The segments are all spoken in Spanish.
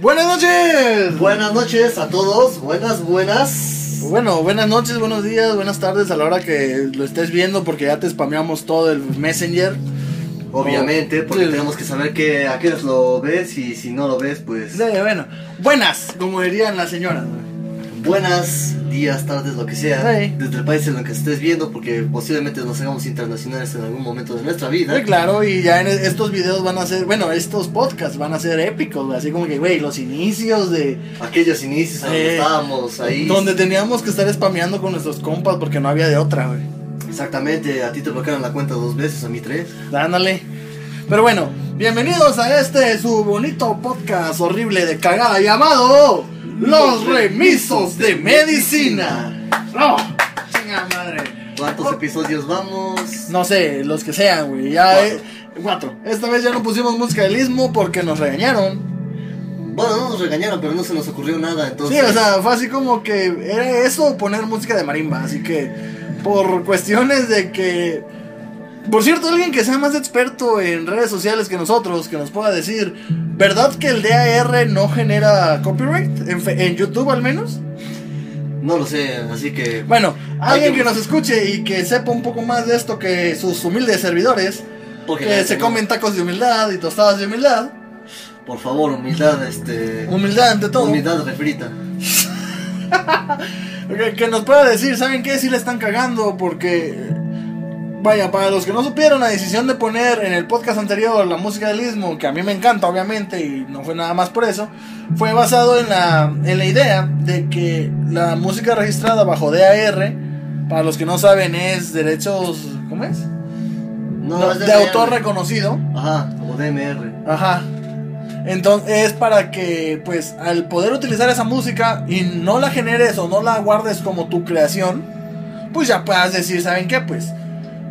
Buenas noches. Buenas noches a todos, buenas, buenas. Bueno, buenas noches, buenos días, buenas tardes a la hora que lo estés viendo porque ya te spameamos todo el Messenger. Obviamente, porque Sí. tenemos que saber que a qué horas lo ves y si no lo ves, pues Sí, bueno, buenas, como dirían las señoras. buenas días, tardes, lo que sea, desde el país en el que estés viendo, porque posiblemente nos hagamos internacionales en algún momento de nuestra vida. Sí, claro, y ya en estos videos van a ser, bueno, estos podcasts van a ser épicos, güey, así como que, güey, los inicios de... Aquellos inicios donde Eh, estábamos ahí. Donde teníamos que estar spameando con nuestros compas porque no había de otra, güey. Exactamente, a ti te bloquearon la cuenta dos veces, a mí tres. Dándole. Pero bueno, bienvenidos a este su bonito podcast horrible de cagada llamado Los Remisos de Medicina. ¡Oh! ¡Chinga madre! ¿Cuántos episodios vamos? No sé, los que sean, güey. Ya Cuatro. eh, cuatro. Esta vez ya no pusimos música del Istmo porque nos regañaron. Bueno, no nos regañaron, pero no se nos ocurrió nada, entonces... Sí, o sea, fue así como que era eso poner música de marimba. Así que, por cuestiones de que. Por cierto, alguien que sea más experto en redes sociales que nosotros, que nos pueda decir, ¿verdad que el DAR no genera copyright? En, YouTube al menos. No lo sé, así que... Bueno, alguien que que nos escuche y que sepa un poco más de esto que sus humildes servidores, Porque que se comen tacos de humildad y tostadas de humildad. Por favor, humildad, este... Humildad ante todo. Humildad refrita. Que, que nos pueda decir, ¿saben qué? Si le están cagando porque... Vaya, para los que no supieron, la decisión de poner en el podcast anterior la música del Istmo, que a mí me encanta obviamente y no fue nada más por eso, fue basado en la, en la idea de que la música registrada bajo DAR, para los que no saben, es derechos... ¿Cómo es? No, No, es de autor reconocido. Ajá, como DMR. Ajá. Entonces es para que, pues, al poder utilizar esa música y no la generes o no la guardes como tu creación, pues ya puedas decir, ¿saben qué? Pues,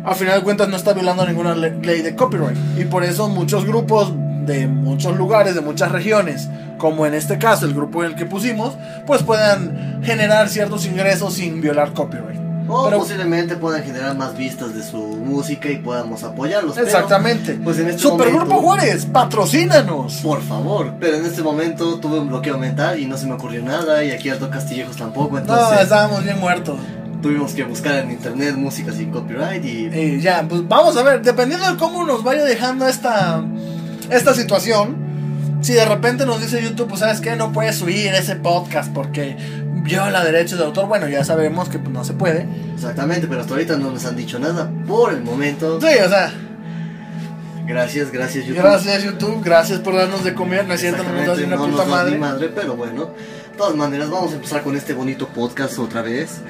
al final de cuentas no está violando ninguna le- ley de copyright. Y por eso muchos grupos de muchos lugares, de muchas regiones, como en este caso el grupo en el que pusimos, pues puedan generar ciertos ingresos sin violar copyright. O Pero- posiblemente puedan generar más vistas de su música y podamos apoyarlos. pero, Exactamente. pues en este Supergrupo momento- Juárez, patrocínanos. Por favor, pero en este momento tuve un bloqueo mental y no se me ocurrió nada y aquí Alto Castillejos tampoco, No, entonces estábamos bien muertos. Tuvimos que buscar en internet música sin copyright y Eh, ya, pues vamos a ver, dependiendo de cómo nos vaya dejando esta, esta situación, si de repente nos dice YouTube, pues sabes que no puedes subir ese podcast porque viola derechos de autor, bueno, ya sabemos que pues, no se puede. exactamente, pero hasta ahorita no nos han dicho nada por el momento. Sí, o sea, Gracias, gracias YouTube. gracias YouTube, gracias por darnos de comer, no es cierto, no nos das una no puta nos madre. madre, pero bueno. De todas maneras, vamos a empezar con este bonito podcast otra vez.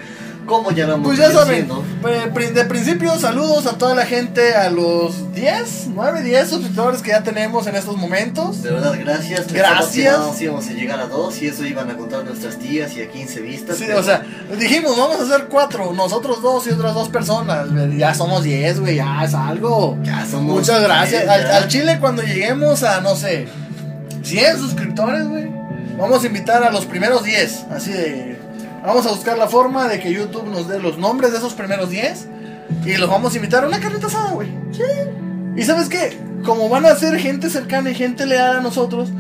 Lo hemos Pues ya saben, eh, de principio saludos a toda la gente, a los 10, 9, 10 suscriptores que ya tenemos en estos momentos. De verdad, gracias. Gracias. más íbamos a llegar a dos y eso iban a contar nuestras tías y a 15 vistas. Sí, pero o sea, dijimos, vamos a hacer cuatro, nosotros dos y otras dos personas. Ya somos diez, güey, ya es algo. ya somos. Muchas gracias. Al, al Chile, cuando lleguemos a, no sé, 100 suscriptores, güey, vamos a invitar a los primeros 10. Así de. Vamos a buscar la forma de que YouTube nos dé los nombres de esos primeros 10 y los vamos a invitar a una carnita asada, güey. Sí. Y sabes qué? Como van a ser gente cercana y gente leal a nosotros,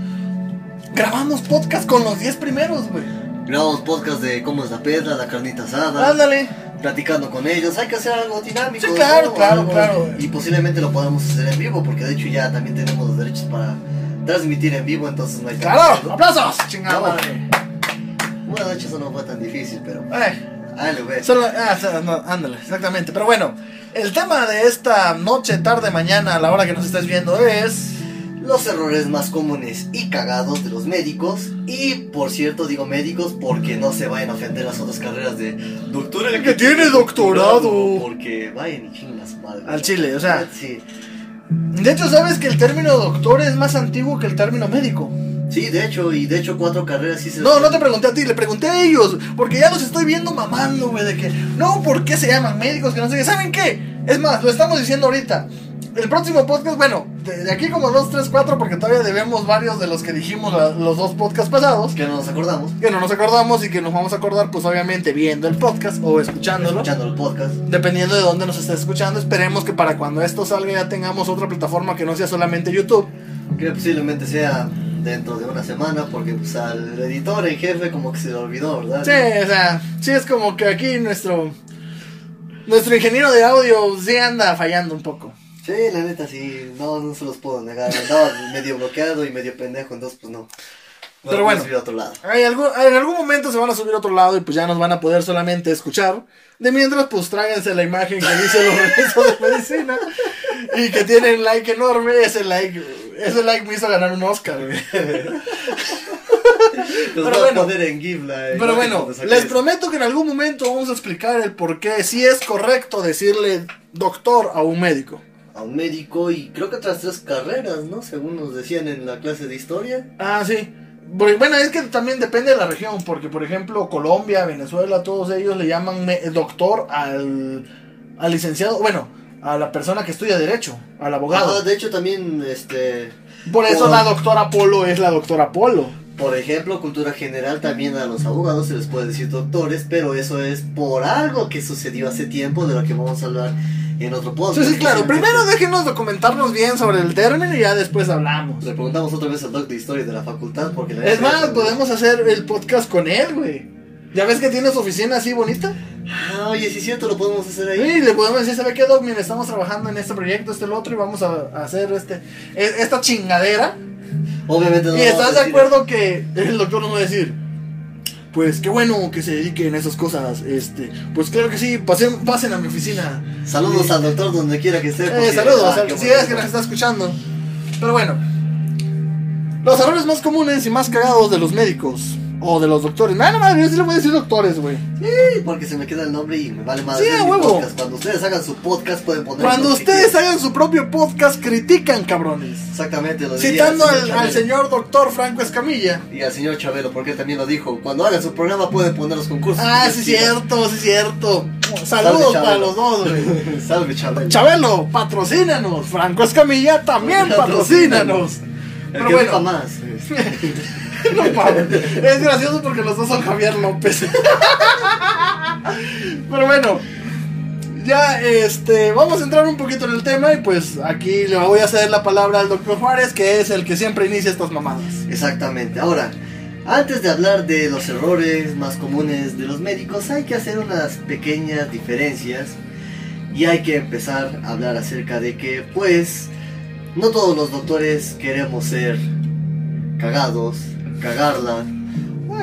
grabamos podcast con los 10 primeros, güey. Grabamos podcast de cómo es la pedra, la carnita asada. Ándale. platicando con ellos. Hay que hacer algo dinámico. Sí, claro, ¿no? claro, Algo- claro. Y posiblemente lo podamos hacer en vivo, porque de hecho ya también tenemos los derechos para transmitir en vivo, entonces no hay tanto ¡Claro! ¡Aplausos! ¡Chingada De hecho eso no fue tan difícil, pero. Eh, solo, ah, no, ándale, exactamente. Pero bueno, el tema de esta noche, tarde, mañana, a la hora que nos estés viendo es... Los errores más comunes y cagados de los médicos. Y por cierto, digo médicos porque no se vayan a ofender las otras carreras de doctor. El que tiene doctorado. Porque vayan y chingas madre. Al chile, o sea... Sí. De hecho, ¿sabes que el término doctor es más antiguo que el término médico? Sí, de hecho, y de hecho cuatro carreras sí se No, no te pregunté a ti, le pregunté a ellos. Porque ya los estoy viendo mamando, güey, de que... No, ¿por qué se llaman médicos? Que no sé qué. ¿Saben qué? Es más, lo estamos diciendo ahorita. El próximo podcast, bueno, de, de aquí como dos, tres, cuatro, porque todavía debemos varios de los que dijimos la- los dos podcasts pasados. Que no nos acordamos. que no nos acordamos y que nos vamos a acordar, pues obviamente viendo el podcast o escuchándolo. Escuchando el podcast. Dependiendo de dónde nos estés escuchando, esperemos que para cuando esto salga ya tengamos otra plataforma que no sea solamente YouTube. Que posiblemente sea dentro de una semana porque pues al editor en jefe como que se le olvidó, ¿verdad? Sí, o sea, sí es como que aquí nuestro nuestro ingeniero de audio sí anda fallando un poco. Sí, la neta sí, no, no se los puedo negar. Andaba medio bloqueado y medio pendejo, entonces pues no. No Pero bueno. a otro lado. Hay algún- en algún momento se van a subir a otro lado y pues ya nos van a poder solamente escuchar. De mientras, pues tráiganse la imagen que dice los regresos de medicina y que tienen like enorme. Ese like, ese like me hizo ganar un Oscar, güey. Pero bueno. en la Pero bueno, les prometo que en algún momento vamos a explicar el por qué si es correcto decirle doctor a un médico. A un médico y creo que otras tres carreras, ¿no? Según nos decían en la clase de historia. Ah, sí. Bueno, es que también depende de la región, porque por ejemplo Colombia, Venezuela, todos ellos le llaman doctor al, al licenciado, bueno, a la persona que estudia derecho, al abogado. Ah, de hecho también, este, por eso por- la doctora Polo es la doctora Polo. por ejemplo, cultura general también a los abogados se les puede decir doctores, pero eso es por algo que sucedió hace tiempo de lo que vamos a hablar en otro podcast. Sí, sí, claro. Primero déjenos documentarnos bien sobre el término y ya después hablamos. Le preguntamos otra vez al doc de historia de la facultad porque la Es más, podemos hacer el podcast con él, güey. ¿Ya ves que tiene su oficina así bonita? Ah, oye, sí es cierto, lo podemos hacer ahí. Sí, le podemos decir, ¿sabe qué, Doc? Mira, estamos trabajando en este proyecto, este, el otro, y vamos a, a hacer este, e- esta chingadera. Obviamente no y estás de acuerdo que el doctor nos va a decir, pues qué bueno que se dediquen a esas cosas, este, pues claro que sí, pasen, pasen a mi oficina. Saludos al doctor donde quiera que esté. Eh, saludos, ah, si es que nos está escuchando. Pero bueno, los errores más comunes y más cagados de los médicos o de los doctores. Nada, madre, yo sí le voy a decir doctores, güey. Sí, porque se me queda el nombre y me vale más. Sí, a huevo. Cuando ustedes hagan su podcast pueden poner. Cuando ustedes hagan su propio podcast, critican, cabrones. Exactamente, lo Citando al, señor doctor Franco Escamilla. Y al señor Chabelo, porque él también lo dijo. Cuando hagan su programa pueden poner los concursos. Ah, sí, ustedes cierto, sí, cierto. Salve, Saludos para los dos, güey. Salve Chabelo. Chabelo, patrocínanos. Franco Escamilla también patrocínanos. Pero bueno. más. No mames. Es gracioso porque los dos son Javier López. Pero bueno, ya este, vamos a entrar un poquito en el tema y pues aquí le voy a ceder la palabra al doctor Juárez, que es el que siempre inicia estas mamadas. Exactamente. Ahora, antes de hablar de los errores más comunes de los médicos, hay que hacer unas pequeñas diferencias y hay que empezar a hablar acerca de que, pues, no todos los doctores queremos ser cagados, cagarla,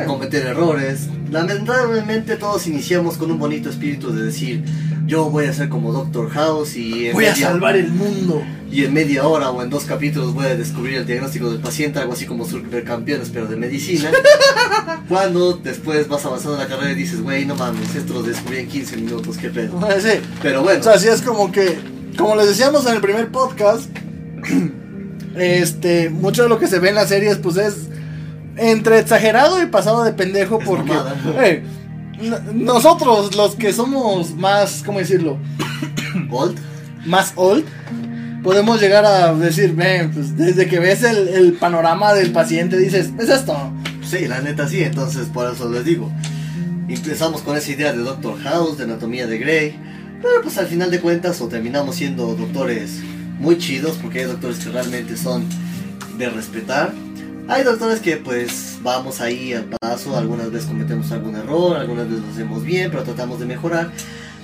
cometer errores. Lamentablemente todos iniciamos con un bonito espíritu de decir, yo voy a ser como Doctor House y en Voy a media- salvar el mundo. y en media hora o en dos capítulos voy a descubrir el diagnóstico del paciente, algo así como supercampeones, pero de medicina. Cuando después vas avanzando en la carrera y dices, güey, no mames, esto lo descubrí en 15 minutos, qué pedo. Sí. Pero bueno, O sea, sí es como que, como les decíamos en el primer podcast, este, mucho de lo que se ve en las series, pues es entre exagerado y pasado de pendejo, Es porque eh, nosotros, los que somos más, ¿cómo decirlo? Gold, Más old, podemos llegar a decir, "Ven, pues desde que ves el, el panorama del paciente, dices, es esto. sí, la neta sí, entonces por eso les digo. Empezamos con esa idea de Doctor House, de anatomía de Grey, pero pues al final de cuentas o terminamos siendo doctores muy chidos, porque hay doctores que realmente son de respetar. Hay doctores que pues vamos ahí al paso, algunas veces cometemos algún error, algunas veces lo hacemos bien, pero tratamos de mejorar.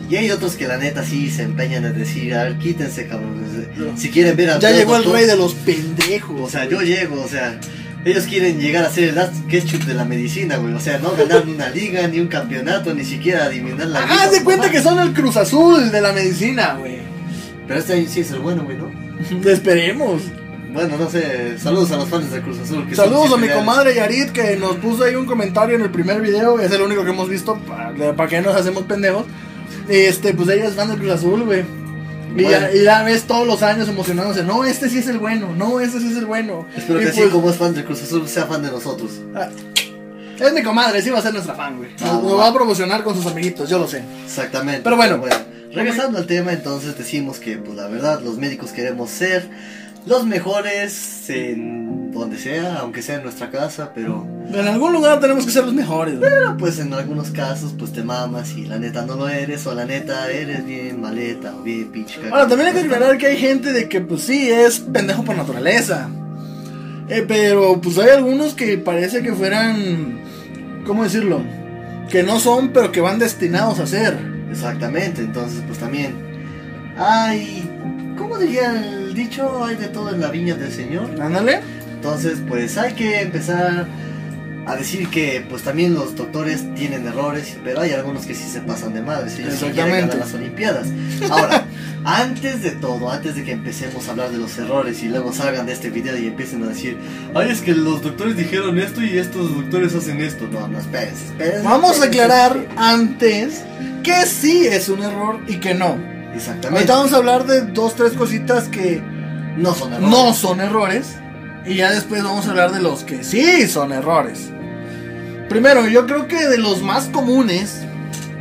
Y hay otros que la neta sí se empeñan en decir, a ver, quítense cabrones. Si quieren ver al Ya llegó el rey de los pendejos. o sea, güey. yo llego, o sea, ellos quieren llegar a ser el last ketchup de la medicina, güey. O sea, no ganar ni una liga, ni un campeonato, ni siquiera adivinar la Haz de cuenta que son el Cruz Azul de la medicina, güey. Pero este año sí es el bueno, güey, ¿no? Esperemos. Bueno, no sé, saludos a los fans de Cruz Azul. que Saludos a mi comadre Yarit que nos puso ahí un comentario en el primer video. Es el único que hemos visto. ¿Para, para que nos hacemos pendejos? Este, pues ella es fan del Cruz Azul, güey. Y, Bueno. ya, y ya ves todos los años emocionándose. No, este sí es el bueno. No, este sí es el bueno. Espero Y que así pues, como es fan de Cruz Azul, sea fan de nosotros. ah, Es mi comadre, sí va a ser nuestra fan, güey. Ah, nos va a promocionar con sus amiguitos, yo lo sé. Exactamente. Pero bueno. regresando al tema, entonces decimos que, pues la verdad, los médicos queremos ser los mejores en donde sea, aunque sea en nuestra casa, pero En algún lugar tenemos que ser los mejores. Pero pues en algunos casos pues te mamas y la neta no lo eres o la neta eres bien maleta o bien pinche. Ahora, también hay que aclarar que hay gente de que, pues sí, es pendejo por naturaleza. Eh, pero pues hay algunos que parece que fueran, ¿cómo decirlo? Que no son, pero que van destinados a ser. Exactamente, entonces pues también hay, ¿cómo diría el dicho? Hay de todo en la viña del Señor. Ándale. Entonces pues hay que empezar a decir que pues también los doctores tienen errores, pero hay algunos que sí se pasan de ellos llegan a Exactamente. las Olimpiadas. Ahora, antes de todo, antes de que empecemos a hablar de los errores y luego salgan de este video y empiecen a decir, ay, es que los doctores dijeron esto y estos doctores hacen esto. No, no, espérense, espérense. Vamos a aclarar espérense. antes que sí es un error y que no. Exactamente. Ahorita vamos a hablar de dos, tres cositas que No son errores. no son errores. Y ya después vamos a hablar de los que sí son errores. Primero, yo creo que de los más comunes,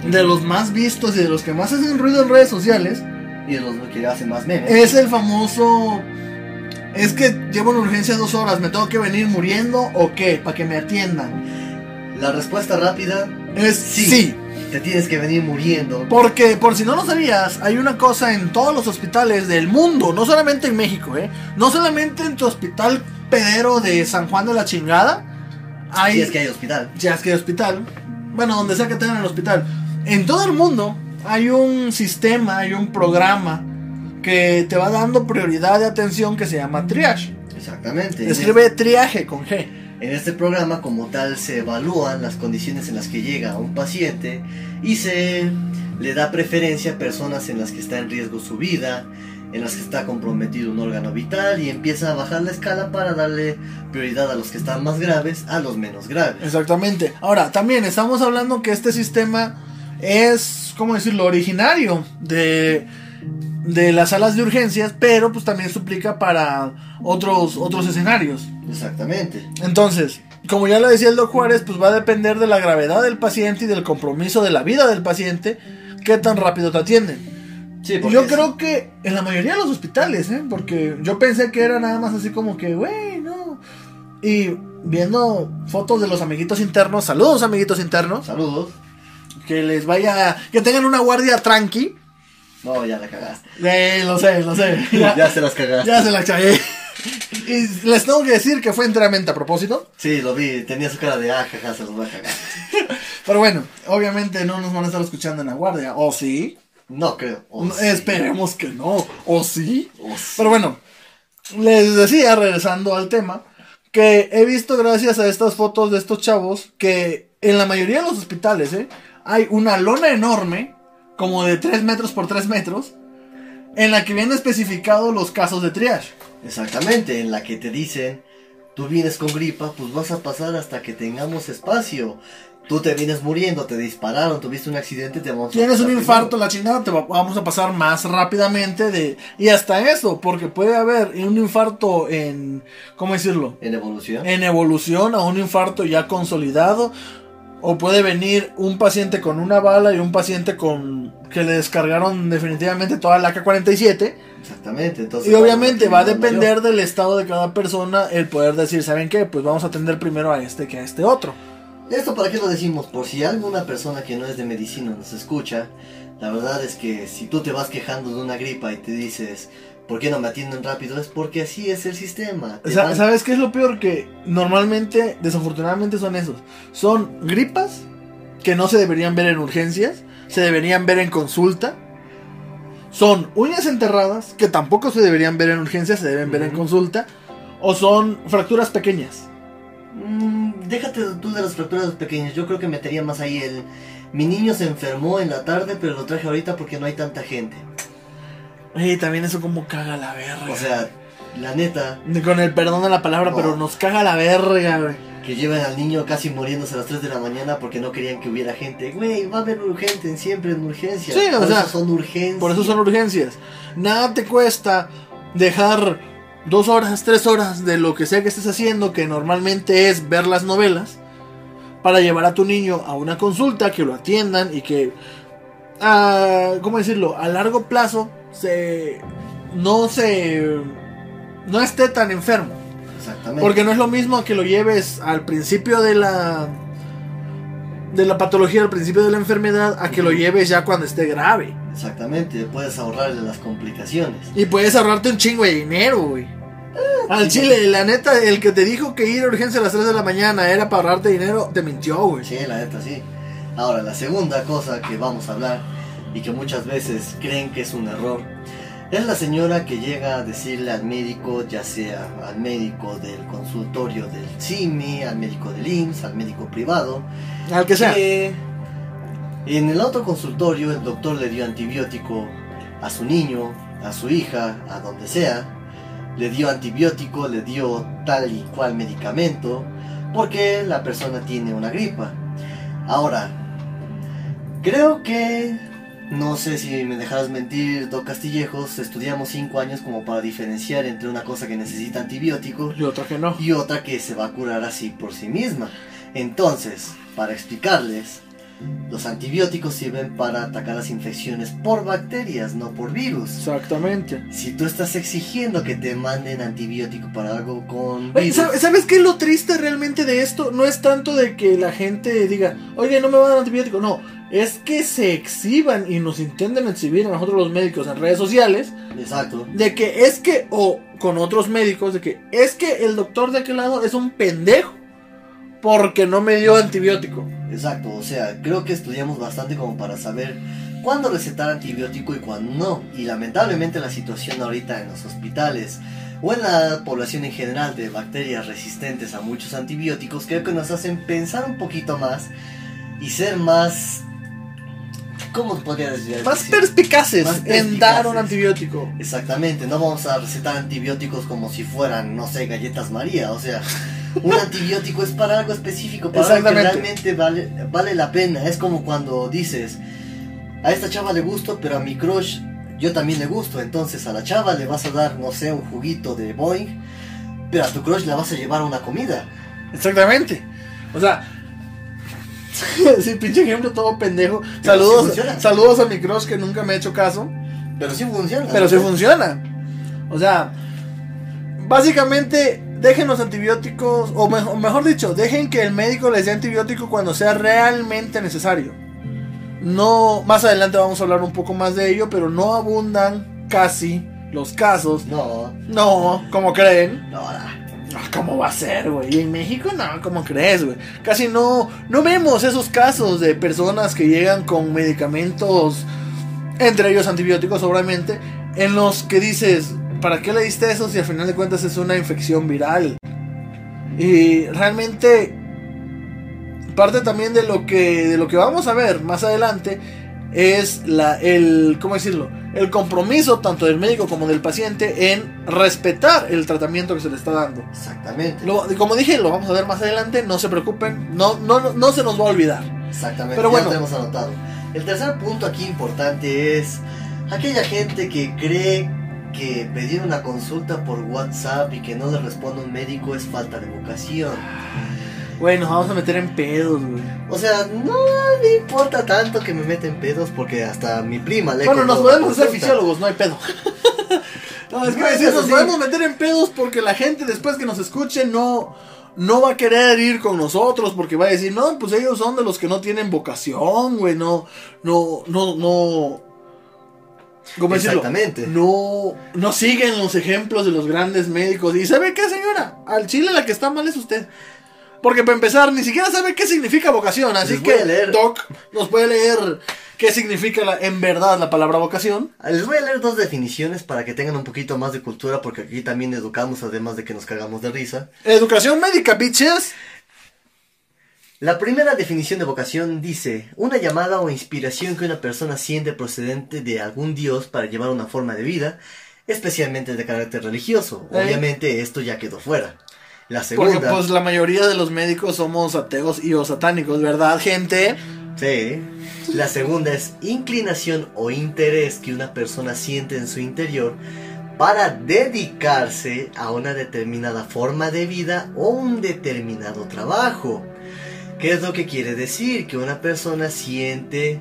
de los más vistos y de los que más hacen ruido en redes sociales, Y de los que hacen más memes. es el famoso... Es que llevo en urgencia dos horas, ¿me tengo que venir muriendo o qué? Para que me atiendan. La respuesta rápida, Es Sí. sí. Te tienes que venir muriendo. Porque, por si no lo sabías, hay una cosa en todos los hospitales del mundo, no solamente en México, ¿eh? No solamente en tu hospital pedero de San Juan de la Chingada. Hay, Si es que hay hospital. ya es que hay hospital. Bueno, donde sea que tengan el hospital. En todo el mundo hay un sistema, hay un programa que te va dando prioridad de atención que se llama triage. Exactamente. En Escribe triaje con G. En este programa como tal se evalúan las condiciones en las que llega un paciente y se le da preferencia a personas en las que está en riesgo su vida, en las que está comprometido un órgano vital y empieza a bajar la escala para darle prioridad a los que están más graves a los menos graves. Exactamente. Ahora, también estamos hablando que este sistema es, ¿cómo decirlo?, originario de, de las salas de urgencias, pero pues también se aplica para otros, otros escenarios. Exactamente. Entonces, como ya lo decía el Doc Juárez, pues va a depender de la gravedad del paciente y del compromiso de la vida del paciente, qué tan rápido te atienden. Sí, Yo es- creo que en la mayoría de los hospitales, ¿eh? Porque yo pensé que era nada más así como que, güey, no. Y viendo fotos de los amiguitos internos, saludos amiguitos internos, Saludos. que les vaya, que tengan una guardia tranqui. No, ya la cagaste. Eh, lo sé, lo sé. Ya, se las cagaste. Ya se la cagué. Y les tengo que decir que fue enteramente a propósito. Sí, lo vi. Tenía su cara de ah, jaja, se los voy a cagar. Pero bueno, obviamente no nos van a estar escuchando en la guardia. ¿O sí? No creo. O No, sí. Esperemos que no. ¿O sí? O sí. Pero bueno, les decía, regresando al tema, que he visto gracias a estas fotos de estos chavos que en la mayoría de los hospitales ¿eh? hay una lona enorme, como de 3 metros por 3 metros, en la que vienen especificados los casos de triage. Exactamente, en la que te dicen, tú vienes con gripa, pues vas a pasar hasta que tengamos espacio. Tú te vienes muriendo, te dispararon, tuviste un accidente, te vamos a Tienes un infarto, la chingada, te va- vamos a pasar más rápidamente de... Y hasta eso, porque puede haber un infarto en... ¿Cómo decirlo? En evolución. en evolución a un infarto ya consolidado. O puede venir un paciente con una bala y un paciente con que le descargaron definitivamente toda la AK-47. Exactamente, entonces. Y obviamente va a mayor. depender del estado de cada persona el poder decir, ¿saben qué? Pues vamos a atender primero a este que a este otro. ¿Esto para qué lo decimos? Por si alguna persona que no es de medicina nos escucha, la verdad es que si tú te vas quejando de una gripa y te dices, ¿por qué no me atienden rápido? Es porque así es el sistema. Te Sa- van- ¿Sabes qué es lo peor? Que normalmente, desafortunadamente son esos. Son gripas que no se deberían ver en urgencias, se deberían ver en consulta. Son uñas enterradas que tampoco se deberían ver en urgencias, se deben ver en consulta. O son fracturas pequeñas. Mm, déjate tú de las fracturas pequeñas. Yo creo que metería más ahí el. Mi niño se enfermó en la tarde, pero lo traje ahorita porque no hay tanta gente. Y también eso como caga la verga. O sea, la neta, Con el perdón de la palabra, No. pero nos caga la verga, güey. que llevan al niño casi muriéndose a las 3 de la mañana porque no querían que hubiera gente. Güey, va a haber urgente siempre en urgencias. Sí, o Por sea, eso son urgencias. Por eso son urgencias. Nada te cuesta dejar dos horas, tres horas de lo que sea que estés haciendo, que normalmente es ver las novelas, para llevar a tu niño a una consulta, que lo atiendan y que, ah, ¿cómo decirlo? A largo plazo se no se no esté tan enfermo. Exactamente. Porque no es lo mismo que lo lleves al principio de la de la patología, al principio de la enfermedad, a que lo lleves ya cuando esté grave. Exactamente, puedes ahorrarle las complicaciones. Y puedes ahorrarte un chingo de dinero, güey. Al chile, la neta, el que te dijo que ir a urgencia a las 3 de la mañana era para ahorrarte dinero, te mintió, güey. Sí, la neta, sí. Ahora, la segunda cosa que vamos a hablar y que muchas veces creen que es un error es la señora que llega a decirle al médico, ya sea al médico del consultorio del CIMI, al médico del IMSS, al médico privado, Al que sea. que en el otro consultorio el doctor le dio antibiótico a su niño, a su hija, a donde sea, le dio antibiótico, le dio tal y cual medicamento, porque la persona tiene una gripa. Ahora, creo que, no sé si me dejarás mentir, Doc Castillejos, estudiamos 5 años como para diferenciar entre una cosa que necesita antibiótico Y otro que no. y otra que se va a curar así por sí misma. Entonces, para explicarles, los antibióticos sirven para atacar las infecciones por bacterias, no por virus. Exactamente. Si tú estás exigiendo que te manden antibiótico para algo con Oye, virus, ¿sab- ¿Sabes qué es lo triste realmente de esto? No es tanto de que la gente diga, oye, no me va a dar antibiótico. No, es que se exhiban y nos intenten exhibir a nosotros los médicos en redes sociales exacto, de que es que, o con otros médicos, de que es que el doctor de aquel lado es un pendejo porque no me dio antibiótico. exacto. O sea, creo que estudiamos bastante como para saber cuándo recetar antibiótico y cuándo no. Y lamentablemente la situación ahorita en los hospitales o en la población en general de bacterias resistentes a muchos antibióticos creo que nos hacen pensar un poquito más y ser más... ¿Cómo podría decir? Más perspicaces Más en dar un antibiótico. Exactamente, no vamos a recetar antibióticos como si fueran, no sé, galletas María, o sea, un antibiótico es para algo específico, para algo que realmente vale, vale la pena. Es como cuando dices, a esta chava le gusto, pero a mi crush yo también le gusto, entonces a la chava le vas a dar, no sé, un juguito de Boeing, pero a tu crush la vas a llevar a una comida. Exactamente. O sea, sí, pinche ejemplo todo pendejo. Saludos, saludos a mi crush que nunca me ha hecho caso. Pero sí funciona. Pero sí ¿no? funciona. O sea, básicamente dejen los antibióticos, o mejor, mejor dicho, dejen que el médico les dé antibiótico cuando sea realmente necesario. No, más adelante vamos a hablar un poco más de ello, pero no abundan casi los casos. No, No, como creen. no, ah, ¿Cómo va a ser, güey? ¿Y en México no, ¿cómo crees, güey? Casi no, no vemos esos casos de personas que llegan con medicamentos, entre ellos antibióticos, obviamente, en los que dices, ¿para qué le diste eso si al final de cuentas es una infección viral? Y realmente, parte también de lo que, de lo que vamos a ver más adelante es la, el, ¿cómo decirlo? El compromiso tanto del médico como del paciente en respetar el tratamiento que se le está dando. exactamente. Lo- como dije, lo vamos a ver más adelante, no se preocupen, no, no, no, no se nos va a olvidar. Exactamente, Pero ya bueno. lo tenemos anotado. El tercer punto aquí importante es aquella gente que cree que pedir una consulta por WhatsApp y que no le responda un médico es falta de vocación. Güey, nos vamos a meter en pedos, güey. O sea, no me importa tanto que me meten pedos porque hasta mi prima le Bueno, nos podemos hacer fisiólogos, no hay pedo. no, es que No, decir, eso nos sí. podemos meter en pedos porque la gente después que nos escuche no, no va a querer ir con nosotros porque va a decir, no, pues ellos son de los que no tienen vocación, güey, no, no, no, no. ¿Cómo decirlo? Exactamente. No, no siguen los ejemplos de los grandes médicos. ¿Y sabe qué, señora? Al chile la que está mal es usted. Porque para empezar, ni siquiera sabe qué significa vocación. Así Les que leer. Doc nos puede leer qué significa la- en verdad la palabra vocación. Les voy a leer dos definiciones para que tengan un poquito más de cultura porque aquí también educamos además de que nos cagamos de risa. Educación médica, bitches. La primera definición de vocación dice, una llamada o inspiración que una persona siente procedente de algún dios para llevar una forma de vida, especialmente de carácter religioso. Obviamente esto ya quedó fuera. La Porque segunda, pues la mayoría de los médicos somos ateos y o satánicos, ¿verdad, gente? sí, la segunda es inclinación o interés que una persona siente en su interior para dedicarse a una determinada forma de vida o un determinado trabajo. ¿Qué es lo que quiere decir? Que una persona siente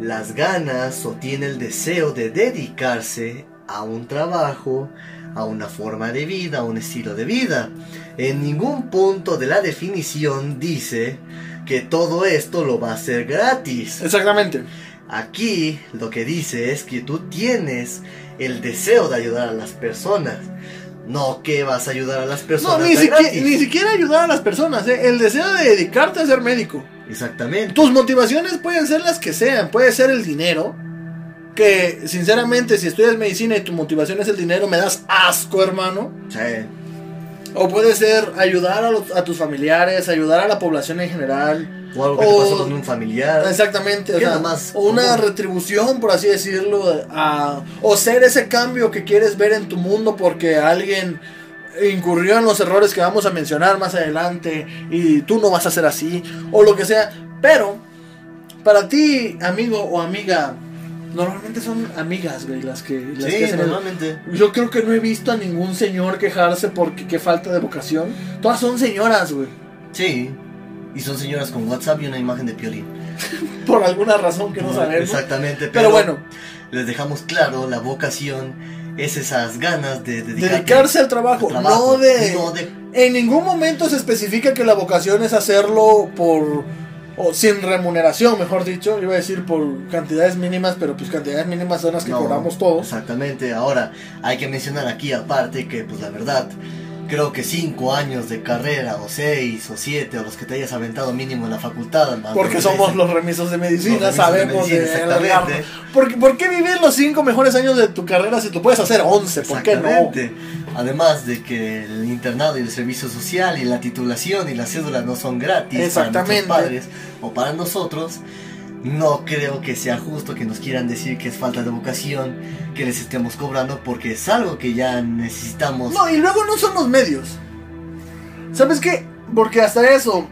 las ganas o tiene el deseo de dedicarse a un trabajo, a una forma de vida, a un estilo de vida. En ningún punto de la definición dice que todo esto lo va a hacer gratis. Exactamente. Aquí lo que dice es que tú tienes el deseo de ayudar a las personas. No que vas a ayudar a las No, personas. ni, de siquiera, gratis. ni siquiera ayudar a las personas, ¿eh? el deseo de dedicarte a ser médico. Exactamente. Tus motivaciones pueden ser las que sean, puede ser el dinero. Que sinceramente, si estudias medicina y tu motivación es el dinero, me das asco, hermano. Sí. O puede ser ayudar a, los- a tus familiares, ayudar a la población en general. O algo que te pasó con un familiar. Exactamente, o, ¿Qué sea, es lo más o una retribución, por así decirlo, a- o ser ese cambio que quieres ver en tu mundo porque alguien incurrió en los errores que vamos a mencionar más adelante y tú no vas a ser así, o lo que sea. Pero, para ti, amigo o amiga, normalmente son amigas, güey, las que, las que Sí, hacen normalmente. Yo creo que no he visto a ningún señor quejarse porque qué falta de vocación. Todas son señoras, güey. Sí. Y son señoras con WhatsApp y una imagen de Piolín. Por alguna razón que no sabemos. Exactamente. Pero, Pero bueno, Les dejamos claro, la vocación es esas ganas de dedicarse al trabajo, al trabajo, no de... no de- En ningún momento se especifica que la vocación es hacerlo por... o sin remuneración, mejor dicho. Iba a decir por cantidades mínimas, pero pues cantidades mínimas son las que no, cobramos todos. Exactamente. Ahora, hay que mencionar aquí aparte que, pues la verdad, creo que cinco años de carrera, o seis, o siete, o los que te hayas aventado mínimo en la facultad, más Porque somos los remisos de medicina, remisos sabemos de, medicina. ¿Por, ¿Por qué vivir los cinco mejores años de tu carrera si tú puedes hacer 11? ¿Por qué no? Además de que el internado y el servicio social y la titulación y la cédula no son gratis Exactamente. para nuestros padres o para nosotros, no creo que sea justo que nos quieran decir que es falta de vocación, que les estemos cobrando porque es algo que ya necesitamos. No, y luego no son los medios. ¿Sabes qué? Porque hasta eso,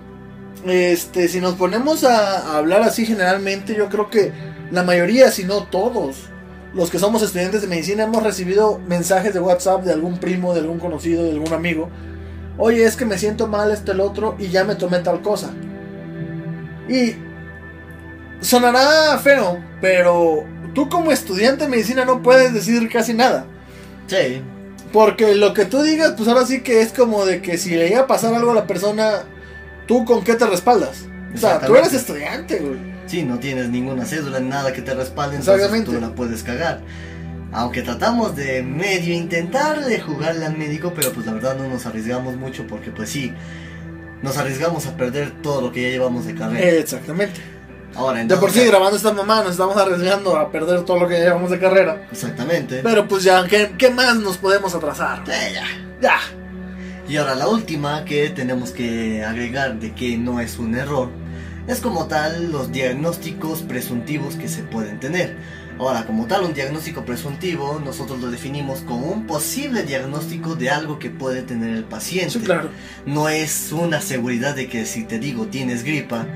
este, si nos ponemos a, a hablar así generalmente, yo creo que la mayoría, si no todos, los que somos estudiantes de medicina hemos recibido mensajes de WhatsApp de algún primo, de algún conocido, de algún amigo. Oye, es que me siento mal este el otro y ya me tomé tal cosa. Y sonará feo, pero tú como estudiante de medicina no puedes decir casi nada. Sí, Porque lo que tú digas, pues ahora sí que es como de que si le iba a pasar algo a la persona, ¿tú con qué te respaldas? O sea, tú eres estudiante, güey. sí, no tienes ninguna cédula, nada que te respalde, entonces tú la puedes cagar. Aunque tratamos de medio intentar de jugarle al médico, pero pues la verdad no nos arriesgamos mucho porque pues sí, nos arriesgamos a perder todo lo que ya llevamos de carrera. Exactamente. Ahora, De por sí, entonces, grabando esta mamá, nos estamos arriesgando a perder todo lo que llevamos de carrera. Exactamente. Pero pues ya, ¿qué, qué más nos podemos atrasar? Sí, ya. Ya. Y ahora la última que tenemos que agregar de que no es un error es como tal los diagnósticos presuntivos que se pueden tener. Ahora, como tal, un diagnóstico presuntivo nosotros lo definimos como un posible diagnóstico de algo que puede tener el paciente. Sí, claro. No es una seguridad de que si te digo tienes gripa,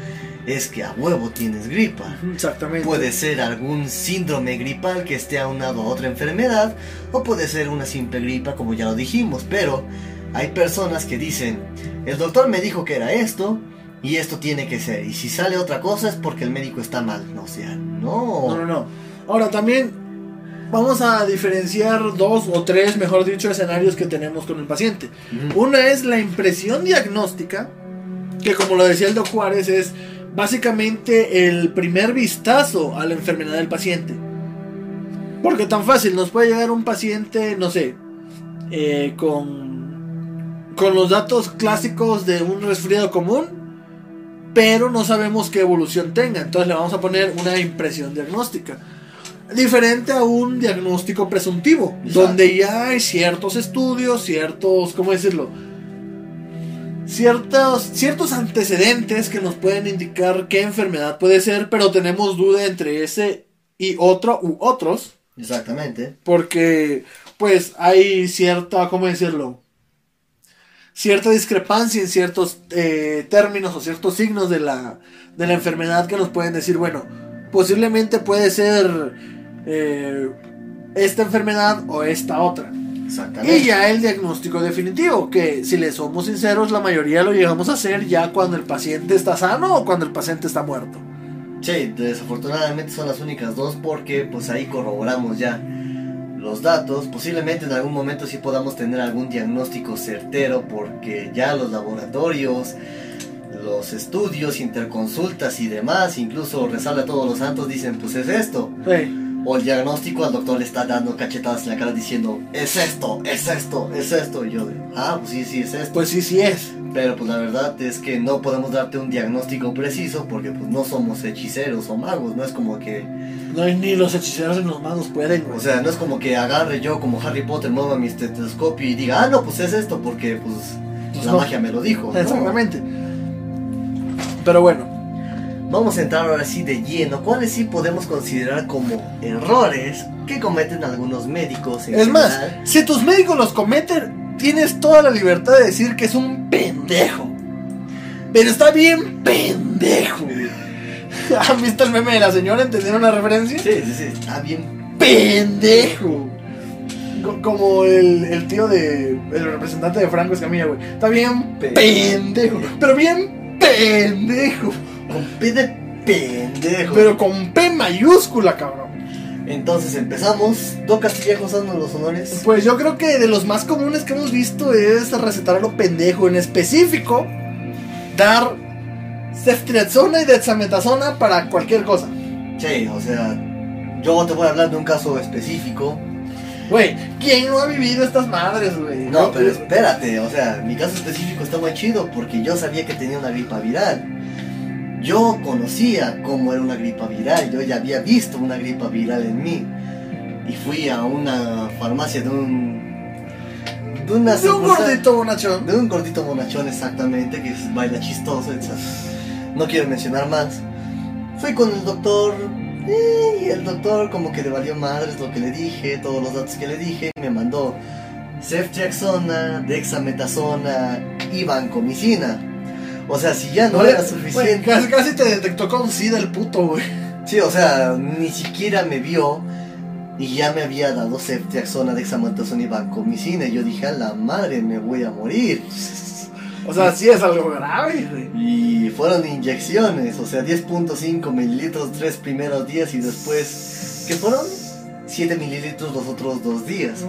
es que a huevo tienes gripa. Exactamente. Puede ser algún síndrome gripal que esté aunado a otra enfermedad o puede ser una simple gripa como ya lo dijimos, pero hay personas que dicen, el doctor me dijo que era esto y esto tiene que ser y si sale otra cosa es porque el médico está mal, no o sea, no. No, no, no. Ahora también vamos a diferenciar dos o tres, mejor dicho, escenarios que tenemos con el paciente. Ujú. Una es la impresión diagnóstica, que como lo decía el Doc Juárez, es básicamente el primer vistazo a la enfermedad del paciente. Porque tan fácil, nos puede llegar un paciente, no sé, eh, con, con los datos clásicos de un resfriado común, pero no sabemos qué evolución tenga. Entonces le vamos a poner una impresión diagnóstica. Diferente a un diagnóstico presuntivo, Exacto. donde ya hay ciertos estudios, ciertos, ¿cómo decirlo? Ciertos, ciertos antecedentes que nos pueden indicar qué enfermedad puede ser, pero tenemos duda entre ese y otro u otros, Exactamente. porque pues hay cierta, ¿cómo decirlo? Cierta discrepancia en ciertos eh, términos o ciertos signos de la, de la enfermedad que nos pueden decir, bueno, posiblemente puede ser eh, esta enfermedad o esta otra. Y ya el diagnóstico definitivo, que si le somos sinceros, la mayoría lo llegamos a hacer ya cuando el paciente está sano o cuando el paciente está muerto. Sí, desafortunadamente son las únicas dos porque pues ahí corroboramos ya los datos. Posiblemente en algún momento sí podamos tener algún diagnóstico certero porque ya los laboratorios, los estudios, interconsultas y demás, incluso rezarle a todos los santos dicen pues es esto. Sí. O el diagnóstico al doctor le está dando cachetadas en la cara diciendo, es esto, es esto, es esto. Y yo de, ah, pues sí, sí, es esto. Pues sí, sí es. Pero pues la verdad es que no podemos darte un diagnóstico preciso porque pues no somos hechiceros o magos, no es como que... No hay ni los hechiceros en los manos pueden, güey. O sea, no es como que agarre yo como Harry Potter, mueva mi estetoscopio y diga, ah, no, pues es esto porque pues, Pues la no. magia me lo dijo. ¿no? Exactamente. Pero bueno, Vamos a entrar ahora sí de lleno. ¿Cuáles sí podemos considerar como errores que cometen algunos médicos? en es más, general? si tus médicos los cometen, tienes toda la libertad de decir que es un pendejo. Pero está bien pendejo. ¿Han visto el meme de la señora? ¿Entendieron la referencia? Sí, sí, sí, está bien. pendejo. Co- Como el, el tío de. El representante de Franco Escamilla, güey. Está bien Pe- pendejo. Pero bien pendejo. Con P de pendejo. Pero con P mayúscula, cabrón. Entonces empezamos. Dos castillejos dando los honores. Pues yo creo que de los más comunes que hemos visto es recetar a lo pendejo. En específico, dar ceftriaxona y dexametasona para cualquier cosa. Sí, o sea, yo te voy a hablar de un caso específico. Güey, ¿quién no ha vivido estas madres, güey? No, pero espérate, o sea, mi caso específico está muy chido porque yo sabía que tenía una gripa viral. Yo conocía cómo era una gripa viral, yo ya había visto una gripa viral en mí. Y fui a una farmacia de un. de una De un gordito bonachón. De un gordito bonachón, exactamente, que es- baila chistoso, etc. No quiero mencionar más. Fui con el doctor. eh, Y el doctor, como que le valió madres lo que le dije, todos los datos que le dije. Me mandó ceftriaxona, dexametasona y vancomicina. O sea, si ya no era suficiente. casi, casi te detectó con SIDA el puto, güey. Sí, o sea, ni siquiera me vio y ya me había dado ceftriaxona, dexametasona y vancomicina. Y yo dije, a la madre, me voy a morir. O sea, sí es algo grave, güey. Y fueron inyecciones, o sea, 10.5 mililitros tres primeros días y después, ¿qué fueron? 7 mililitros los otros dos días.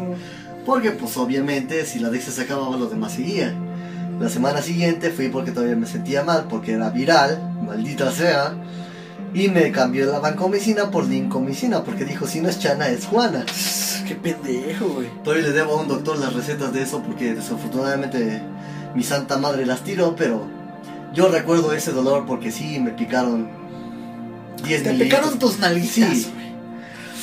Porque pues obviamente si la Dexa se acababa los demás seguían. La semana siguiente fui porque todavía me sentía mal, porque era viral, maldita sea. Y me cambió la vancomicina por lincomicina, porque dijo, si no es Chana, es Juana. Qué pendejo, güey. Todavía le debo a un doctor las recetas de eso porque desafortunadamente mi santa madre las tiró, pero yo recuerdo ese dolor porque sí me picaron 10 Te mililitros. picaron tus nalguitas, Sí.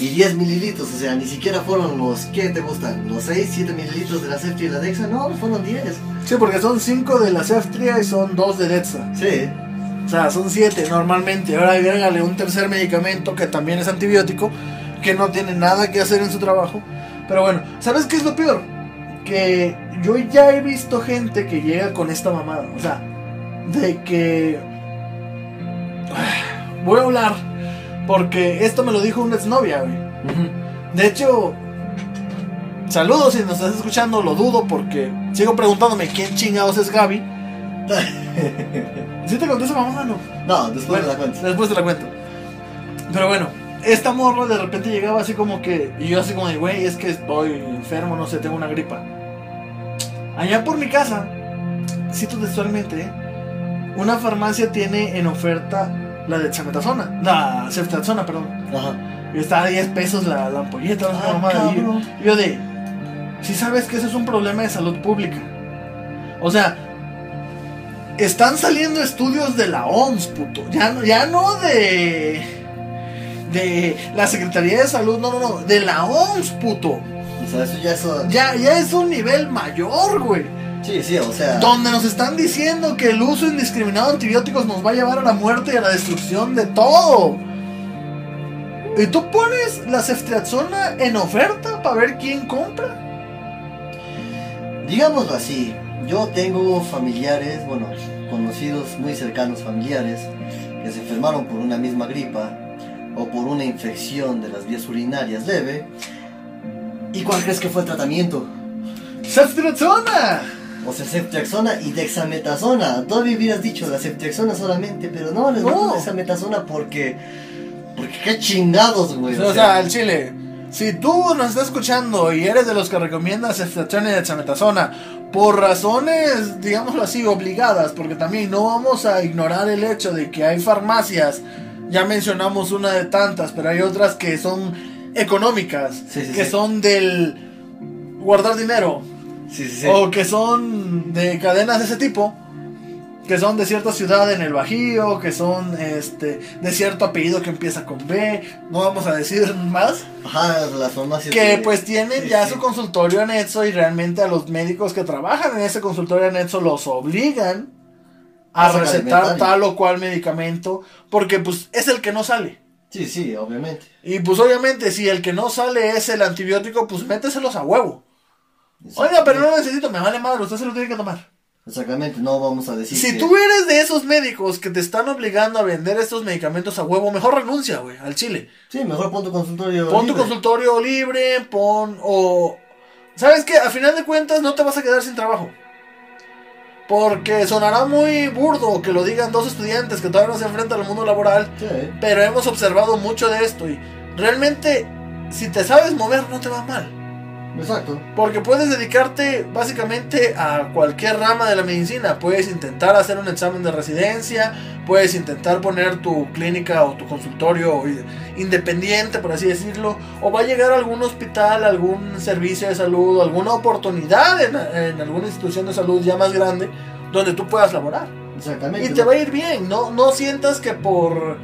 Y 10 mililitros, o sea, ni siquiera fueron los, ¿qué te gustan? ¿Los 6, 7 mililitros de la Cefti y la Dexa? No, fueron 10. Sí, porque son 5 de la Ceftria y son 2 de Dexa. Sí. O sea, son 7 normalmente. Ahora agrégale un tercer medicamento que también es antibiótico, que no tiene nada que hacer en su trabajo. Pero bueno, ¿sabes qué es lo peor? Que yo ya he visto gente que llega con esta mamada. O sea, de que... Voy a hablar, porque esto me lo dijo una exnovia, güey. De hecho, saludos si nos estás escuchando, lo dudo porque sigo preguntándome quién chingados es Gaby. ¿Sí te conté esa mamá no? No, después Bueno, me la cuento. Después te la cuento. Pero bueno, esta morra de repente llegaba así como que. Y yo así como de, güey, es que estoy enfermo, no sé, tengo una gripa. Allá por mi casa, cito textualmente, ¿eh? una farmacia tiene en oferta la dexametasona, la ceftriaxona, perdón. Ajá. Y está a 10 pesos la, la ampolleta, Ah, mamada. Y yo- cabrón. y yo de, si sabes que ese es un problema de salud pública. O sea, están saliendo estudios de la OMS, puto. Ya, no- ya no de, de la Secretaría de Salud, no, no, no, de la OMS, puto. O sea, eso ya es... Ya, ya es un nivel mayor, güey. Sí, sí, o sea... Donde nos están diciendo que el uso indiscriminado de antibióticos nos va a llevar a la muerte y a la destrucción de todo. Y tú pones la ceftriaxona en oferta para ver quién compra. Digámoslo así, yo tengo familiares, bueno, conocidos muy cercanos familiares, que se enfermaron por una misma gripa o por una infección de las vías urinarias leve. ¿Y cuál crees que fue el tratamiento? ¡Ceftriaxona! O sea, ceftriaxona y dexametasona. Todavía hubieras dicho la ceftriaxona solamente, pero no, les No. dexametasona porque... Porque qué chingados, güey. o sea, el chile. Si tú nos estás escuchando y eres de los que recomiendas ceftriaxona y dexametasona por razones, digámoslo así, obligadas, porque también no vamos a ignorar el hecho de que hay farmacias, ya mencionamos una de tantas, pero hay otras que son económicas, Sí, sí, que sí. son del guardar dinero, Sí, sí, sí. o que son de cadenas de ese tipo, que son de cierta ciudad en el Bajío, que son este de cierto apellido que empieza con B, no vamos a decir más, Ajá, las farmacias. que de- pues tienen ya su consultorio anexo y realmente a los médicos que trabajan en ese consultorio anexo los obligan a recetar tal o cual medicamento, porque pues es el que no sale. Sí, sí, obviamente. Y pues obviamente si el que no sale es el antibiótico, pues méteselos a huevo. Oiga, pero no lo necesito, me vale madre, usted se lo tiene que tomar. Exactamente, no vamos a decir Si que- tú eres de esos médicos que te están obligando a vender estos medicamentos a huevo, mejor renuncia, güey, al chile. Sí, mejor pon tu consultorio Pon tu consultorio libre, pon o... ¿Sabes qué? A final de cuentas no te vas a quedar sin trabajo. Porque sonará muy burdo que lo digan dos estudiantes que todavía no se enfrentan al mundo laboral, Sí, pero hemos observado mucho de esto y realmente si te sabes mover no te va mal. Exacto. Porque puedes dedicarte básicamente a cualquier rama de la medicina. Puedes intentar hacer un examen de residencia, puedes intentar poner tu clínica o tu consultorio independiente, por así decirlo, o va a llegar a algún hospital, algún servicio de salud, alguna oportunidad en, en alguna institución de salud ya más grande donde tú puedas laborar. Exactamente. Y te va a ir bien, no, no sientas que por,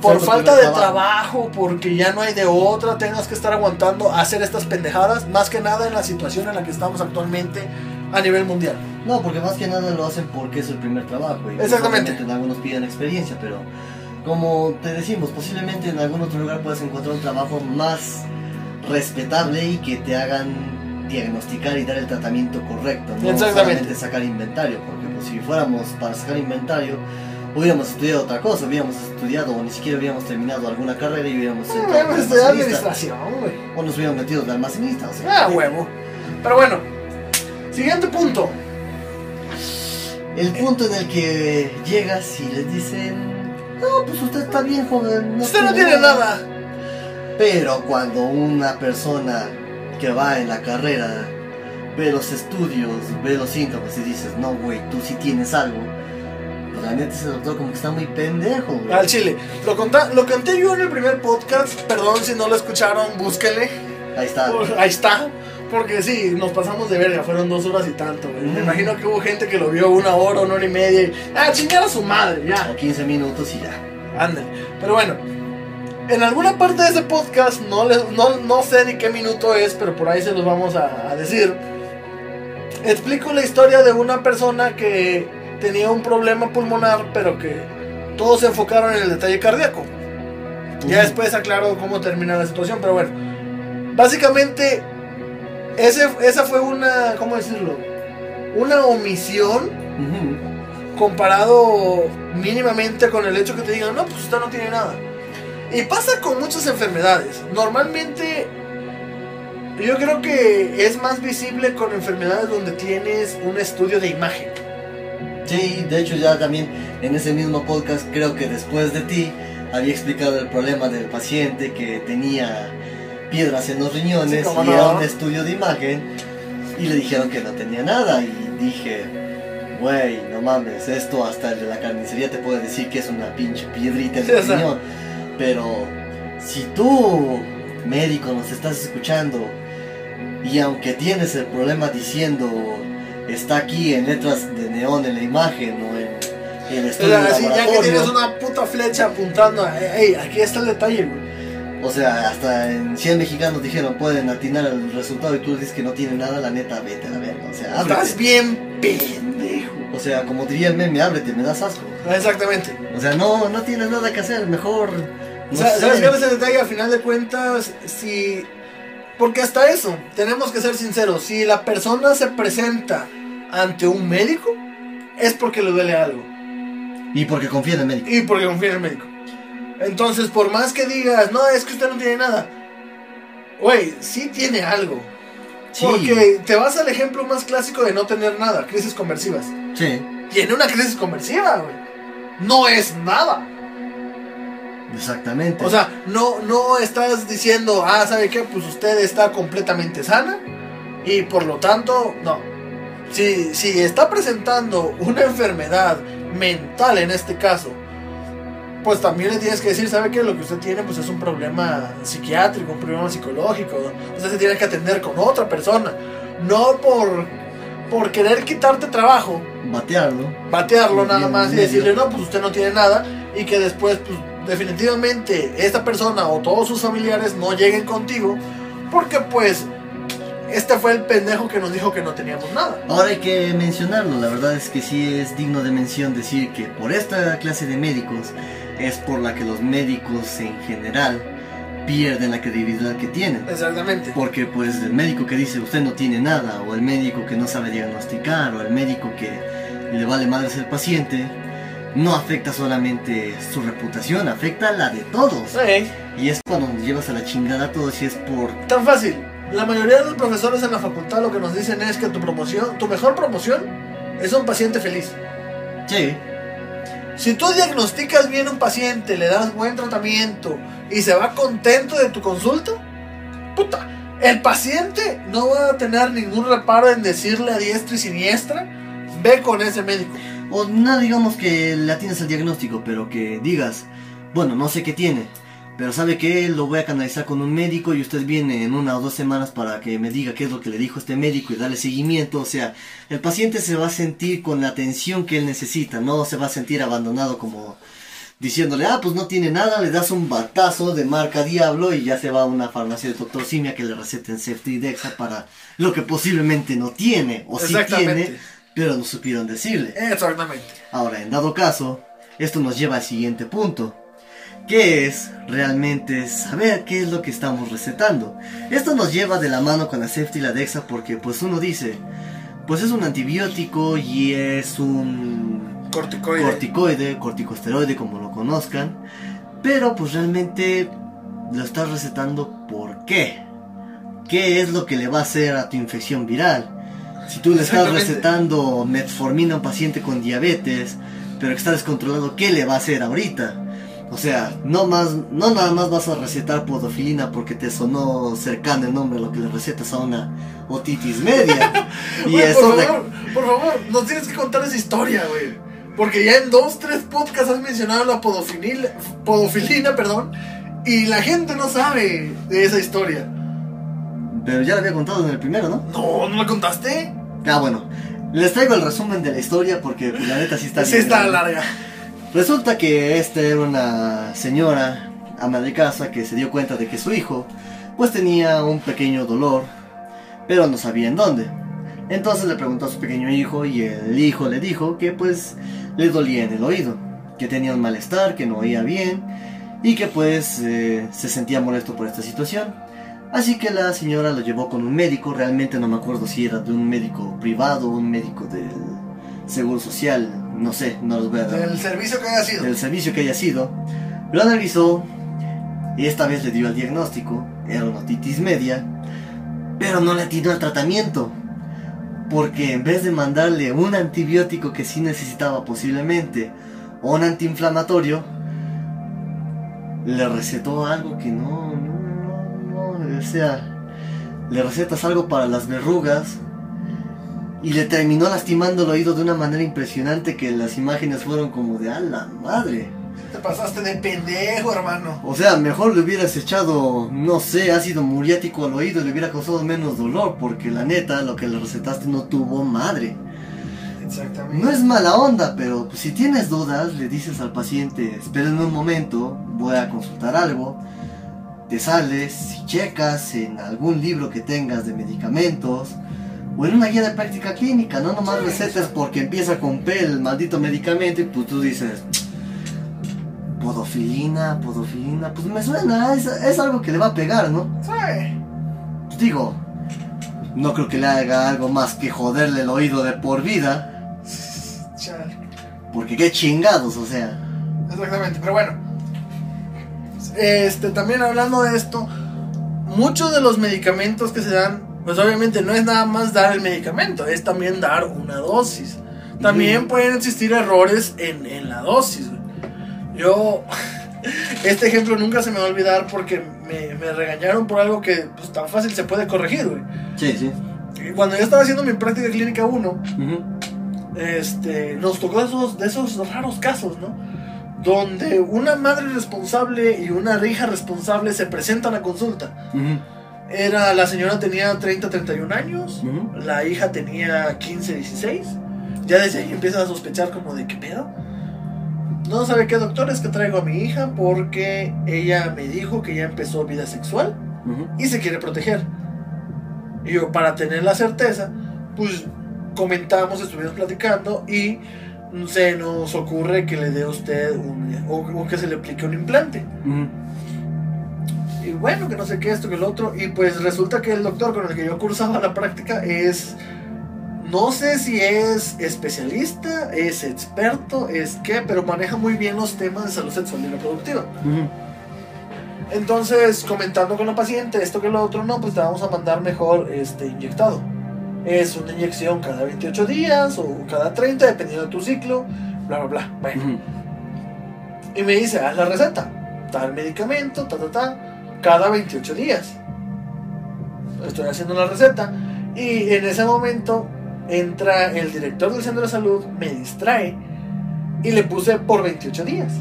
por falta de trabajo, porque ya no hay de otra, tengas que estar aguantando hacer estas pendejadas, más que nada en la situación en la que estamos actualmente a nivel mundial. No, porque más que nada lo hacen porque es el primer trabajo. Y Exactamente. En algunos piden experiencia, pero como te decimos, posiblemente en algún otro lugar puedas encontrar un trabajo más respetable y que te hagan diagnosticar y dar el tratamiento correcto. No Exactamente. solamente sacar inventario, porque pues, si fuéramos para sacar inventario, hubiéramos estudiado otra cosa, hubiéramos estudiado o ni siquiera hubiéramos terminado alguna carrera y hubiéramos de Debes de almacenista, administración, güey. o nos hubiéramos metido de almacenista. O sea, Ah, huevo. Pero bueno, siguiente punto. El punto en el que llegas y les dicen, no, pues usted está bien, joven. Usted no tiene nada. Pero cuando una persona que va en la carrera ve los estudios, ve los síntomas y dices, no, güey, tú sí tienes algo, pues la neta ese doctor como que está muy pendejo, güey. Al chile. Lo, lo conté yo en el primer podcast. Perdón si no lo escucharon, búsquenle. Ahí está. Ahí está. Porque sí, nos pasamos de verga, fueron dos horas y tanto, güey. Me Mm. imagino que hubo gente que lo vio una hora, una hora y media y. ¡Ah, chingar a su madre! Ya, O 15 minutos y ya. ándale. Pero bueno, en alguna parte de ese podcast, no, les, no, no sé ni qué minuto es, pero por ahí se los vamos a, a decir. Explico la historia de una persona que tenía un problema pulmonar, pero que todos se enfocaron en el detalle cardíaco. Ya después aclaro cómo termina la situación, pero bueno. Básicamente, ese, esa fue una, ¿cómo decirlo? Una omisión comparado mínimamente con el hecho que te digan, no, pues usted no tiene nada. Y pasa con muchas enfermedades. Normalmente, yo creo que es más visible con enfermedades donde tienes un estudio de imagen. Sí, de hecho ya también en ese mismo podcast creo que después de ti había explicado el problema del paciente que tenía piedras en los riñones Sí, y no. era un estudio de imagen y le dijeron que no tenía nada y dije, güey, no mames, esto hasta el de la carnicería te puede decir que es una pinche piedrita en Sí, el sea. riñón, pero si tú, médico, nos estás escuchando y aunque tienes el problema diciendo está aquí en letras de neón en la imagen o en el O estudio sea, de así, ya que tienes una puta flecha apuntando, a, hey, aquí está el detalle, güey. O sea, hasta en 100 mexicanos dijeron pueden atinar el resultado y tú dices que no tiene nada, la neta, vete a la verga. O sea, ábrete. Estás bien pendejo. O sea, como diría el meme, ábrete, me das asco. Exactamente. O sea, no, no tienes nada que hacer, mejor. No Sa- sé. ¿Sabes cuál es el detalle? A final de cuentas, si. Porque hasta eso, tenemos que ser sinceros. Si la persona se presenta ante un médico, es porque le duele algo. Y porque confía en el médico. Y porque confía en el médico. Entonces, por más que digas, no, es que usted no tiene nada. Güey, sí tiene algo. Sí. Porque te vas al ejemplo más clásico de no tener nada, crisis conversivas. Sí, Tiene una crisis conversiva, güey. No es nada. Exactamente. O sea, no, no estás diciendo, ah, ¿sabe qué? Pues usted está completamente sana y por lo tanto, no. Si, si está presentando una enfermedad mental en este caso, pues también le tienes que decir, ¿sabe qué? Lo que usted tiene pues es un problema psiquiátrico, un problema psicológico. Usted se tiene que atender con otra persona. No por, por querer quitarte trabajo, Batearlo. batearlo nada más y decirle, no, pues usted no tiene nada. Y que después, pues definitivamente, esta persona o todos sus familiares no lleguen contigo. Porque pues, este fue el pendejo que nos dijo que no teníamos nada. Ahora hay que mencionarlo, la verdad es que sí es digno de mención decir que por esta clase de médicos es por la que los médicos en general pierden la credibilidad que tienen. Exactamente. Porque pues el médico que dice usted no tiene nada, o el médico que no sabe diagnosticar, o el médico que le vale madre ser paciente, no afecta solamente su reputación, afecta la de todos. Sí. Y es cuando nos llevas a la chingada a todos y es por... Tan fácil. La mayoría de los profesores en la facultad lo que nos dicen es que tu promoción, tu mejor promoción es un paciente feliz. Sí, Si tú diagnosticas bien a un paciente, le das buen tratamiento y se va contento de tu consulta, puta, el paciente no va a tener ningún reparo en decirle a diestra y siniestra, ve con ese médico. O no digamos que le atines al diagnóstico, pero que digas, bueno, no sé qué tiene, pero sabe que lo voy a canalizar con un médico y usted viene en una o dos semanas para que me diga qué es lo que le dijo este médico y darle seguimiento. O sea, el paciente se va a sentir con la atención que él necesita, no se va a sentir abandonado como diciéndole, ah, pues no tiene nada, le das un batazo de marca Diablo y ya se va a una farmacia de Doctor Simia que le receten Safety Dexa para lo que posiblemente no tiene, o sí tiene, pero no supieron decirle. Exactamente. Ahora, en dado caso, esto nos lleva al siguiente punto, que es realmente saber qué es lo que estamos recetando. Esto nos lleva de la mano con la Safety y la Dexa porque pues uno dice, pues es un antibiótico y es un Corticoide. corticoide, corticosteroide como lo conozcan, pero pues realmente lo estás recetando ¿por qué? ¿Qué es lo que le va a hacer a tu infección viral? Si tú le estás recetando metformina a un paciente con diabetes, pero que está descontrolado, ¿qué le va a hacer ahorita? O sea, no más, no nada más vas a recetar podofilina porque te sonó cercano el nombre a lo que le recetas a una otitis media. y Güey, eso por de- favor, por favor, nos tienes que contar esa historia, güey. Porque ya en dos, tres podcasts has mencionado la podofilina, podofilina, perdón, y la gente no sabe de esa historia. Pero ya lo había contado en el primero, ¿no? No, ¿no la contaste? Ah, bueno. Les traigo el resumen de la historia porque pues, la neta sí está sí bien está larga. Resulta que esta era una señora ama de casa que se dio cuenta de que su hijo pues tenía un pequeño dolor, pero no sabía en dónde. Entonces le preguntó a su pequeño hijo y el hijo le dijo que pues le dolía en el oído, que tenía un malestar, que no oía bien y que pues eh, se sentía molesto por esta situación. Así que la señora lo llevó con un médico, realmente no me acuerdo si era de un médico privado o un médico del Seguro Social, no sé, no los voy a dar Del servicio que haya sido. del servicio que haya sido, lo analizó y esta vez le dio el diagnóstico, era una otitis media, pero no le atinó al tratamiento, porque en vez de mandarle un antibiótico que sí necesitaba posiblemente, o un antiinflamatorio, le recetó algo que no, o sea, le recetas algo para las verrugas, y le terminó lastimando el oído de una manera impresionante que las imágenes fueron como de a la madre. Te pasaste de pendejo, hermano. O sea, mejor le hubieras echado, no sé, ácido muriático al oído y le hubiera causado menos dolor, porque la neta, lo que le recetaste no tuvo madre. Exactamente. No es mala onda, pero pues, si tienes dudas, le dices al paciente, espérenme un momento, voy a consultar algo. Te sales y checas en algún libro que tengas de medicamentos o en una guía de práctica clínica, no nomás recetas porque empieza con P el maldito medicamento y pues tú dices, podofilina, podofilina, pues me suena, es, es algo que le va a pegar, ¿no? Sí. Pues digo, no creo que le haga algo más que joderle el oído de por vida, Chale. porque qué chingados, o sea. Exactamente, pero bueno. Este, también hablando de esto, muchos de los medicamentos que se dan, pues obviamente no es nada más dar el medicamento, es también dar una dosis. También pueden existir errores en, en la dosis. Yo, este ejemplo nunca se me va a olvidar porque me, me regañaron por algo que pues, tan fácil se puede corregir, güey. Sí, sí. Cuando yo estaba haciendo mi práctica clínica 1, Ujú. este, nos tocó esos, de esos raros casos, ¿no? Donde una madre responsable y una hija responsable se presentan a consulta. Era, la señora tenía 30, 31 años, ujú. la hija tenía 15, 16. Ya desde ahí empiezas a sospechar como de qué pedo. No sabe qué doctor es que traigo a mi hija porque ella me dijo que ya empezó vida sexual y se quiere proteger. Y yo, para tener la certeza, pues comentamos, estuvimos platicando y se nos ocurre que le dé a usted un, o, o que se le aplique un implante. Y bueno, que no sé qué, esto, que el otro. Y pues resulta que el doctor con el que yo cursaba la práctica es. No sé si es especialista, es experto, es qué, pero maneja muy bien los temas de salud sexual y reproductiva. Entonces, comentando con la paciente, esto que lo otro, no, pues te vamos a mandar mejor este inyectado. Es una inyección cada 28 días o cada 30, dependiendo de tu ciclo, bla, bla, bla. Bueno. Y me dice, haz la receta. Tal medicamento, ta, ta, ta, cada 28 días. Estoy haciendo la receta. Y en ese momento entra el director del centro de salud, me distrae y le puse por 28 días.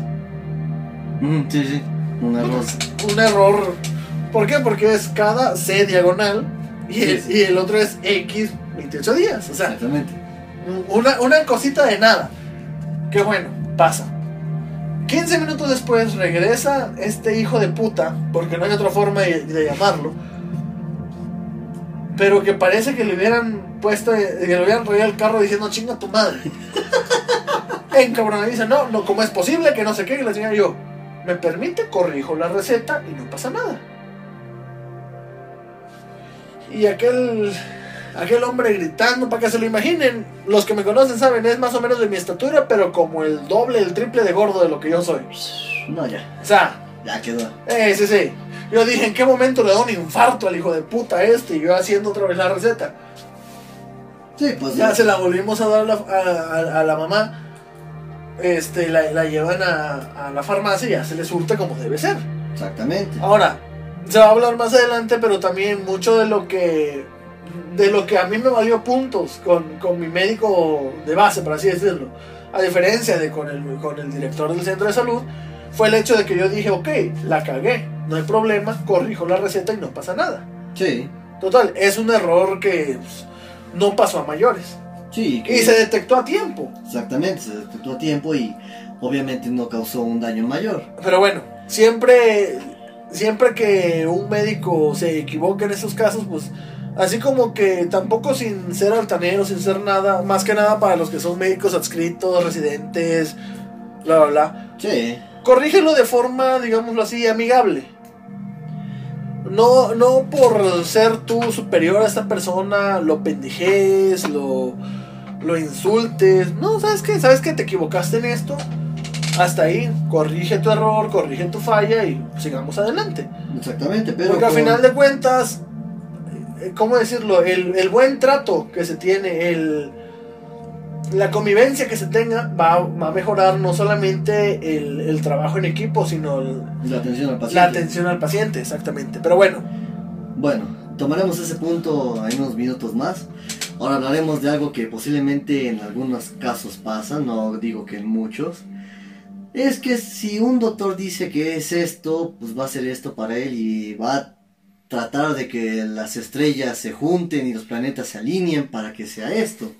Ujú, Sí, sí. Un error. Un error. ¿Por qué? Porque es cada C diagonal y el, Sí, sí. y el otro es X 28 días. O sea, Exactamente. una, una cosita de nada. Que bueno, pasa. 15 minutos después regresa este hijo de puta, porque no hay otra forma de, de llamarlo. Pero que parece que le hubieran puesto, que le hubieran traído el carro diciendo chinga tu madre. En cabrón, dice, no, no, ¿cómo es posible que no sé qué? Y la señora yo, me permite, corrijo la receta y no pasa nada. Y aquel aquel hombre gritando para que se lo imaginen. Los que me conocen saben, es más o menos de mi estatura, pero como el doble, el triple de gordo de lo que yo soy. No, ya. O sea, Ya quedó. eh, sí, sí. Yo dije, ¿en qué momento le da un infarto al hijo de puta este? Y yo haciendo otra vez la receta. Sí, pues. Ya se la volvimos a dar a la, a- a- a la mamá. Este, la, la llevan a, a la farmacia y ya se le surte como debe ser. Exactamente. Ahora, se va a hablar más adelante, pero también mucho de lo que de lo que a mí me valió puntos con, con mi médico de base, por así decirlo, a diferencia de con el, con el director del centro de salud, fue el hecho de que yo dije, ok, la cagué, no hay problema, corrijo la receta y no pasa nada. Sí. Total, es un error que pues, no pasó a mayores. Sí. que- Y se detectó a tiempo. Exactamente, se detectó a tiempo y obviamente no causó un daño mayor. Pero bueno, siempre, siempre que un médico se equivoca en esos casos, pues así como que tampoco sin ser altanero, sin ser nada, más que nada para los que son médicos adscritos, residentes, bla, bla, bla, Sí. corrígelo de forma, digámoslo así, amigable. No, no por ser tú superior a esta persona, lo pendejes, lo, lo insultes. No, ¿sabes qué? ¿Sabes que te equivocaste en esto? Hasta ahí, corrige tu error, corrige tu falla y sigamos adelante. Exactamente, pero. Porque al con- final de cuentas, eh, ¿cómo decirlo? El, el buen trato que se tiene, el, la convivencia que se tenga, va, va a mejorar no solamente el, el trabajo en equipo, sino el- La atención al paciente. la atención al paciente, exactamente. Pero bueno, Bueno, tomaremos ese punto en unos minutos más. Ahora hablaremos de algo que posiblemente en algunos casos pasa, no digo que en muchos. Es que si un doctor dice que es esto, pues va a ser esto para él y va a tratar de que las estrellas se junten y los planetas se alineen para que sea esto.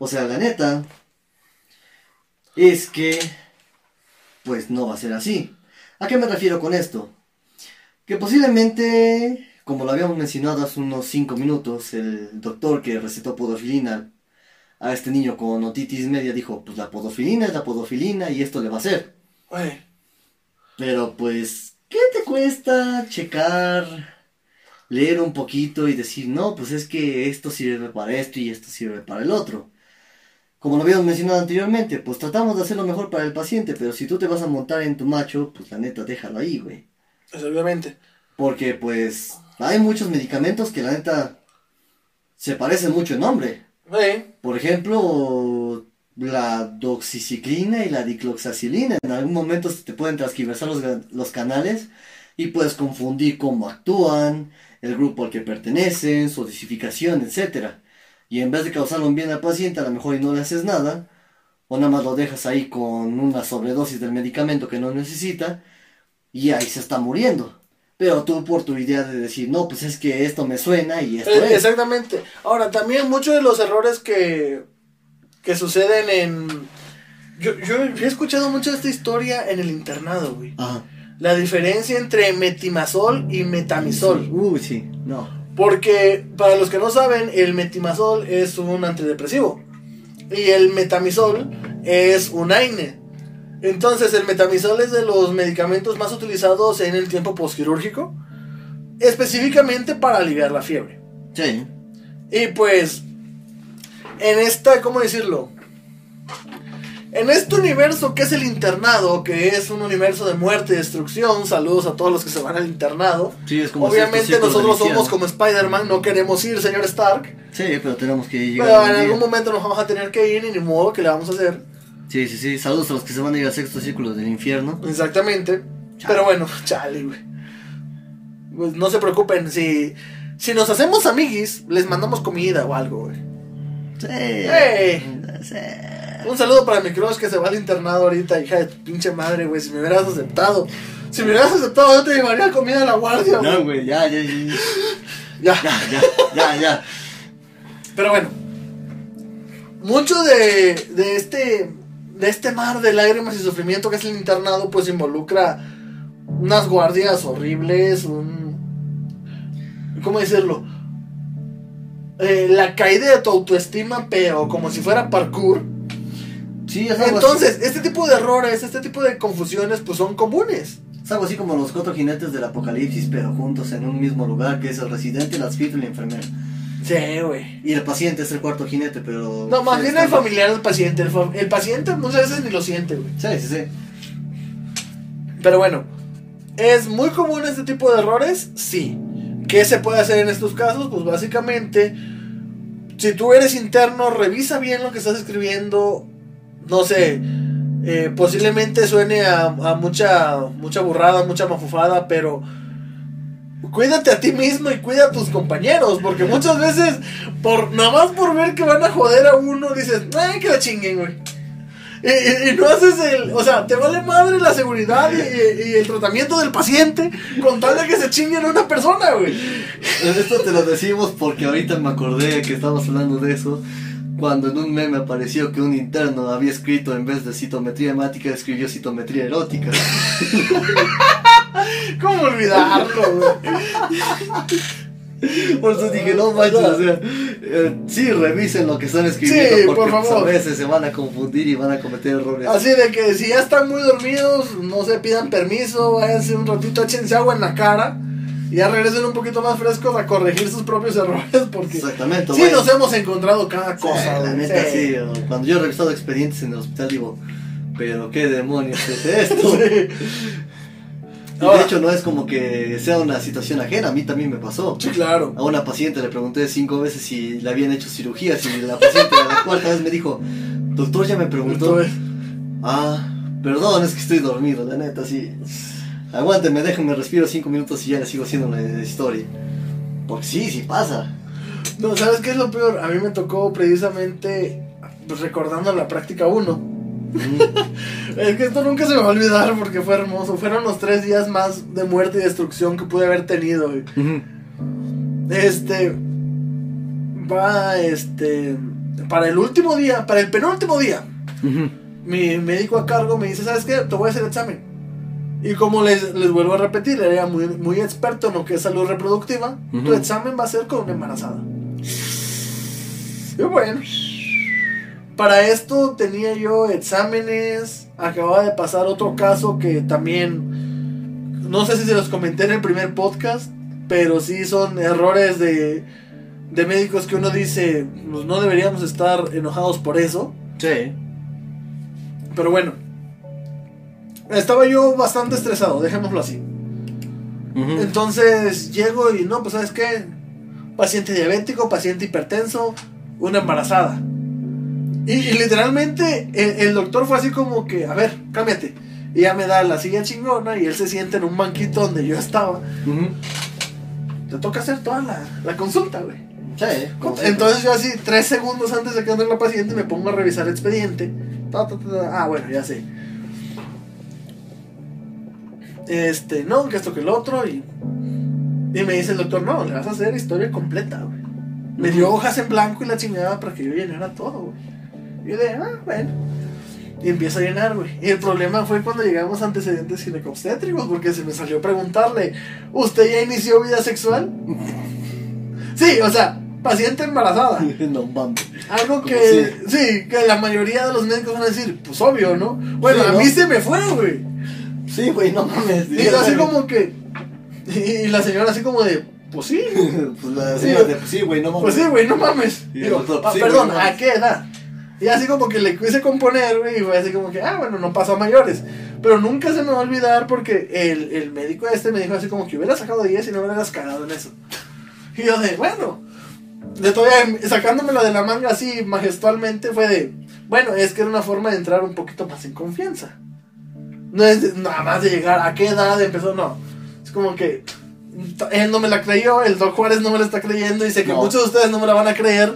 O sea, la neta es que pues no va a ser así. ¿A qué me refiero con esto? Que posiblemente, como lo habíamos mencionado hace unos 5 minutos, el doctor que recetó podofilina a este niño con otitis media dijo, pues la podofilina es la podofilina y esto le va a hacer. oye, Pero pues, ¿qué te cuesta checar, leer un poquito y decir, no, pues es que esto sirve para esto y esto sirve para el otro? Como lo habíamos mencionado anteriormente, pues tratamos de hacer lo mejor para el paciente, pero si tú te vas a montar en tu macho, pues la neta déjalo ahí, güey. pues obviamente. Porque pues hay muchos medicamentos que la neta se parecen mucho en nombre. Por ejemplo, la doxiciclina y la dicloxacilina. En algún momento se te pueden transgiversar los, los canales y puedes confundir cómo actúan, el grupo al que pertenecen, su dosificación, etc. Y en vez de causarle un bien al paciente, a lo mejor y no le haces nada, o nada más lo dejas ahí con una sobredosis del medicamento que no necesita y ahí se está muriendo. Pero tu idea de decir, no, pues es que esto me suena y esto Eh, es. Exactamente. Ahora, también muchos de los errores que, que suceden en... Yo, yo he escuchado mucho esta historia en el internado, güey. Ajá. La diferencia entre metimazol y metamizol. Uy, sí, no. Porque, para los que no saben, el metimazol es un antidepresivo. Y el metamizol es un AINE. Entonces, el metamizol es de los medicamentos más utilizados en el tiempo postquirúrgico. Específicamente para aliviar la fiebre. Sí. Y pues, en esta, ¿cómo decirlo? En este universo que es el internado, que es un universo de muerte y destrucción, saludos a todos los que se van al internado. Sí, es como Obviamente nosotros somos como Spider-Man, no queremos ir, señor Stark. Sí, pero tenemos que llegar. Pero en día. algún momento nos vamos a tener que ir y ni modo que le vamos a hacer. Sí, sí, sí. Saludos a los que se van a ir al sexto círculo del infierno. Exactamente. Chale. Pero bueno, chale, güey. Pues no se preocupen, si, si nos hacemos amiguis, les mandamos comida o algo, güey. Sí. ¡Ey! Sí. Un saludo para mi crush que se va al internado ahorita, hija de tu pinche madre, güey. Si me hubieras aceptado. Si me hubieras aceptado, yo te llevaría comida a la guardia, güey. No, güey, ya, ya, ya. Ya. Ya, ya, ya, ya. Pero bueno. Mucho de, de este. De este mar de lágrimas y sufrimiento que es el internado, pues involucra unas guardias horribles, un. ¿Cómo decirlo? Eh, la caída de tu autoestima, pero como si fuera parkour. Sí, es algo Entonces, este tipo de errores, este tipo de confusiones, pues son comunes. Es algo así como los cuatro jinetes del apocalipsis, pero juntos en un mismo lugar, que es el residente, el adscrito y la enfermera. Sí, güey. Y el paciente es el cuarto jinete, pero. No, más bien el familiar del paciente. El, fa- el paciente muchas veces ni lo siente, güey. Sí, sí, sí. Pero bueno, ¿es muy común este tipo de errores? Sí. ¿Qué se puede hacer en estos casos? Pues básicamente, si tú eres interno, revisa bien lo que estás escribiendo. No sé, eh, posiblemente suene a, a mucha, mucha burrada, mucha mafufada, pero cuídate a ti mismo y cuida a tus compañeros, porque muchas veces, por nada más por ver que van a joder a uno, dices, ay, que la chinguen, güey. Y, y- y no haces el, o sea, te vale madre la seguridad y, y- el tratamiento del paciente con tal de que se chinguen a una persona, güey. Esto te lo decimos porque ahorita me acordé que estábamos hablando de eso. Cuando en un meme apareció que un interno había escrito en vez de citometría hemática, escribió citometría erótica. ¿Cómo olvidarlo, güey? Por eso dije, no manches, o sea, eh, sí, revisen lo que están escribiendo Sí, porque por pues, favor. a veces se van a confundir y van a cometer errores. Así de que si ya están muy dormidos, no se pidan permiso, váyanse un ratito, échense agua en la cara y ya regresen un poquito más frescos a corregir sus propios errores porque Exactamente. sí nos hemos encontrado cada Sí, cosa, la güey. neta, Sí. sí. Cuando yo he revisado expedientes en el hospital, digo, pero qué demonios es esto. Ahora- de hecho, no es como que sea una situación ajena, a mí también me pasó. Sí, claro. A una paciente le pregunté cinco veces si le habían hecho cirugías y la paciente a la cuarta vez me dijo, doctor ya me preguntó. Ah, perdón, es que estoy dormido, la neta, sí. Aguánteme, déjame respiro cinco minutos y ya le sigo haciendo la historia. Porque sí, sí pasa. No, ¿sabes qué es lo peor? A mí me tocó precisamente pues, recordando la práctica 1. es que esto nunca se me va a olvidar porque fue hermoso. Fueron los tres días más de muerte y destrucción que pude haber tenido. güey. Este. Va, este. Para el último día, para el penúltimo día, mi médico a cargo me dice: ¿Sabes qué? Te voy a hacer examen. Y como les, les vuelvo a repetir, era muy, muy experto en lo que es salud reproductiva. Tu examen va a ser con una embarazada. Y bueno, para esto tenía yo exámenes. Acababa de pasar otro caso que también. No sé si se los comenté en el primer podcast, pero sí son errores de, de médicos que uno dice, pues no deberíamos estar enojados por eso. Sí. Pero bueno, estaba yo bastante estresado, dejémoslo así. Entonces llego y no, pues sabes qué, paciente diabético, paciente hipertenso, una embarazada. Y, y literalmente el, el doctor fue así como que, a ver, cámbiate. Y ya me da la silla chingona y él se sienta en un banquito donde yo estaba. Te toca hacer toda la, la consulta, güey. Sí. Entonces yo así, tres segundos antes de que entre la paciente, me pongo a revisar el expediente Ta, ta, ta, ta. Ah, bueno, ya sé. Este, no, que esto que el otro. Y, y me dice el doctor, no, le vas a hacer historia completa, güey. Me dio hojas en blanco y la chingada para que yo llenara todo, güey. Y yo de, ah, bueno. Y empiezo a llenar, güey. Y el problema fue cuando llegamos a antecedentes ginecobstétricos, porque se me salió preguntarle, ¿usted ya inició vida sexual? sí, o sea, paciente embarazada. no mames. Algo que, sí, que la mayoría de los médicos van a decir, pues obvio, ¿no? Bueno, Sí, a ¿no? mí se me fue, güey. Sí, güey, no mames. Y yo así como que, y la señora así como de, pues sí, pues la señora de, pues sí, güey, no mames. pues sí, güey, no mames. Digo, doctor, "Ah, sí, perdón, no ¿a mames". qué edad? Y así como que le quise componer, güey, y fue así como que, ah, bueno, no pasó a mayores. Pero nunca se me va a olvidar porque el, el médico este me dijo así como que hubiera sacado 10 y no hubieras cagado en eso. Y yo de, bueno, de todavía sacándomelo de la manga así majestualmente fue de, bueno, es que era una forma de entrar un poquito más en confianza. No es de- nada más de llegar a qué edad empezó, no. Es como que él no me la creyó, el Doc Juárez no me la está creyendo y sé que No. muchos de ustedes no me la van a creer,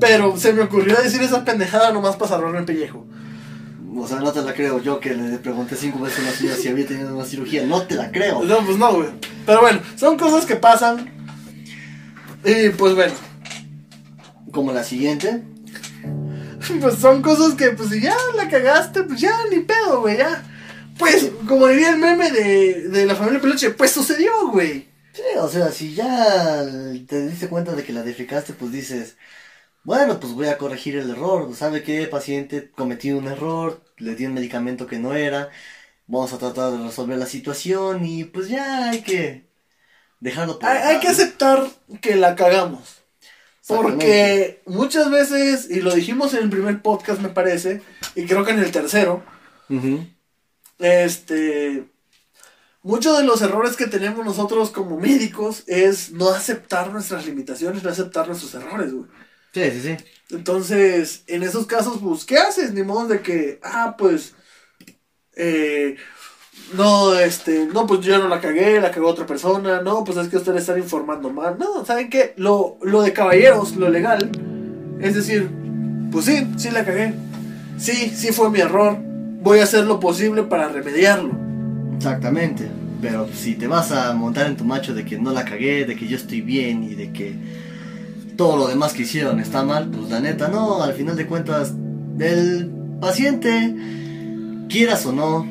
pero se me ocurrió decir esa pendejada nomás para salvarme el pellejo. O sea, no te la creo. Yo que le pregunté cinco veces a una señora si había tenido una cirugía. No te la creo. No, pues no, güey. Pero bueno, son cosas que pasan. Y pues bueno, Como la siguiente. pues son cosas que pues si ya la cagaste, pues ya ni pedo, güey, ya. Pues, como diría el meme de, de la familia Peluche, pues sucedió, güey. Sí, o sea, si ya te diste cuenta de que la defecaste, pues dices, bueno, pues voy a corregir el error. ¿Sabe qué? Paciente cometió un error, le di un medicamento que no era. Vamos a tratar de resolver la situación y pues ya hay que dejarlo por Hay, hay que aceptar que la cagamos. Porque muchas veces, y lo dijimos en el primer podcast, me parece, y creo que en el tercero, este. Muchos de los errores que tenemos nosotros como médicos es no aceptar nuestras limitaciones, no aceptar nuestros errores, güey. Sí, sí, sí. Entonces, en esos casos, pues, ¿qué haces? Ni modo de que, ah, pues, eh, no, este, no, pues yo no la cagué, la cagó otra persona, no, pues es que ustedes están informando mal. No, ¿saben qué? Lo, lo de caballeros, lo legal, es decir, pues sí, sí la cagué. Sí, sí fue mi error. Voy a hacer lo posible para remediarlo. Exactamente. Pero si te vas a montar en tu macho de que no la cagué, de que yo estoy bien y de que todo lo demás que hicieron está mal, pues la neta no, al final de cuentas, el paciente, quieras o no,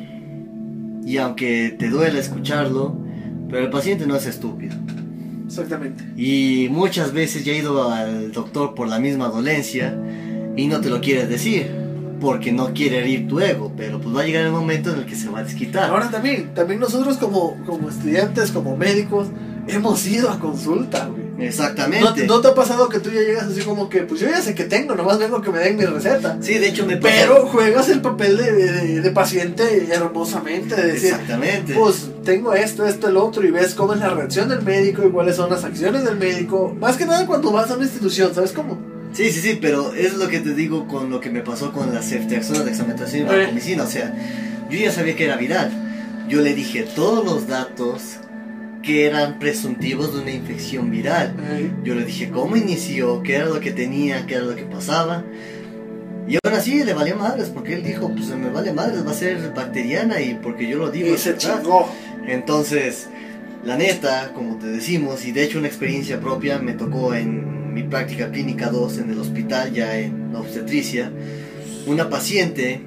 y aunque te duela escucharlo, pero el paciente no es estúpido. Exactamente. Y muchas veces ya he ido al doctor por la misma dolencia y no te lo quiere decir, porque no quiere herir tu ego, pero pues va a llegar el momento en el que se va a desquitar. Ahora también, también nosotros como, como estudiantes, como médicos, hemos ido a consulta, güey. Exactamente. ¿No, te- no te ha pasado que tú ya llegas así como que, pues yo ya sé que tengo, nomás vengo que me den mi receta? Sí, de hecho me pasó- Pero juegas el papel de, de- de paciente hermosamente, de decir, Exactamente. pues tengo esto, esto, el otro, y ves cómo es la reacción del médico y cuáles son las acciones del médico. Más que nada cuando vas a una institución, ¿sabes cómo? Sí, sí, sí, pero es lo que te digo con lo que me pasó con la ceftriaxona de examinación y vancomicina. O sea, yo ya sabía que era viral. Yo le dije todos los datos que eran presuntivos de una infección viral. Yo le dije cómo inició, qué era lo que tenía, qué era lo que pasaba. Y aún así le valía madres, porque él dijo, pues me vale madres, va a ser bacteriana y porque yo lo digo. Y se verdad". chingó. Entonces, la neta, como te decimos, y de hecho una experiencia propia, me tocó en mi práctica clínica 2 en el hospital, ya en obstetricia, una paciente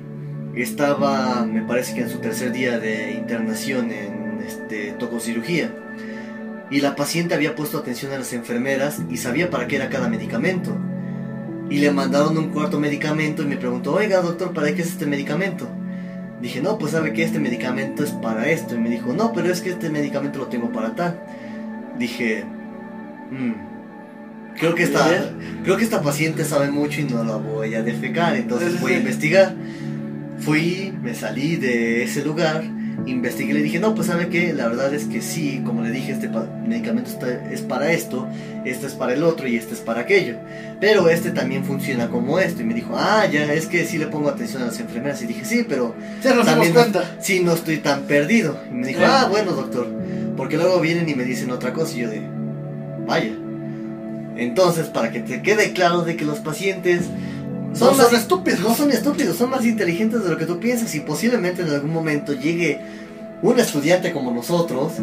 estaba, me parece que en su tercer día de internación en este, tococirugía, y la paciente había puesto atención a las enfermeras y sabía para qué era cada medicamento. Y le mandaron un cuarto medicamento y me preguntó, oiga doctor, ¿para qué es este medicamento? Dije, no, pues sabe que este medicamento es para esto. Y me dijo, no, pero es que este medicamento lo tengo para tal. Dije, "Mm, creo que esta, creo que esta paciente sabe mucho y no la voy a defecar. Entonces voy a investigar. Fui, me salí de ese lugar, investigué y le dije, no, pues sabe que la verdad es que sí, como le dije, este medicamento está- es para esto, este es para el otro y este es para aquello. Pero este también funciona como esto. Y me dijo, ah, ya, es que sí le pongo atención a las enfermeras. Y dije, sí, pero Ya nos también cuenta. sí, no estoy tan perdido. Y me dijo, Sí. ah, bueno, doctor. Porque luego vienen y me dicen otra cosa y yo de, vaya. Entonces, para que te quede claro de que los pacientes Son, más son estúpidos. No son estúpidos, son más inteligentes de lo que tú piensas y posiblemente en algún momento llegue un estudiante como nosotros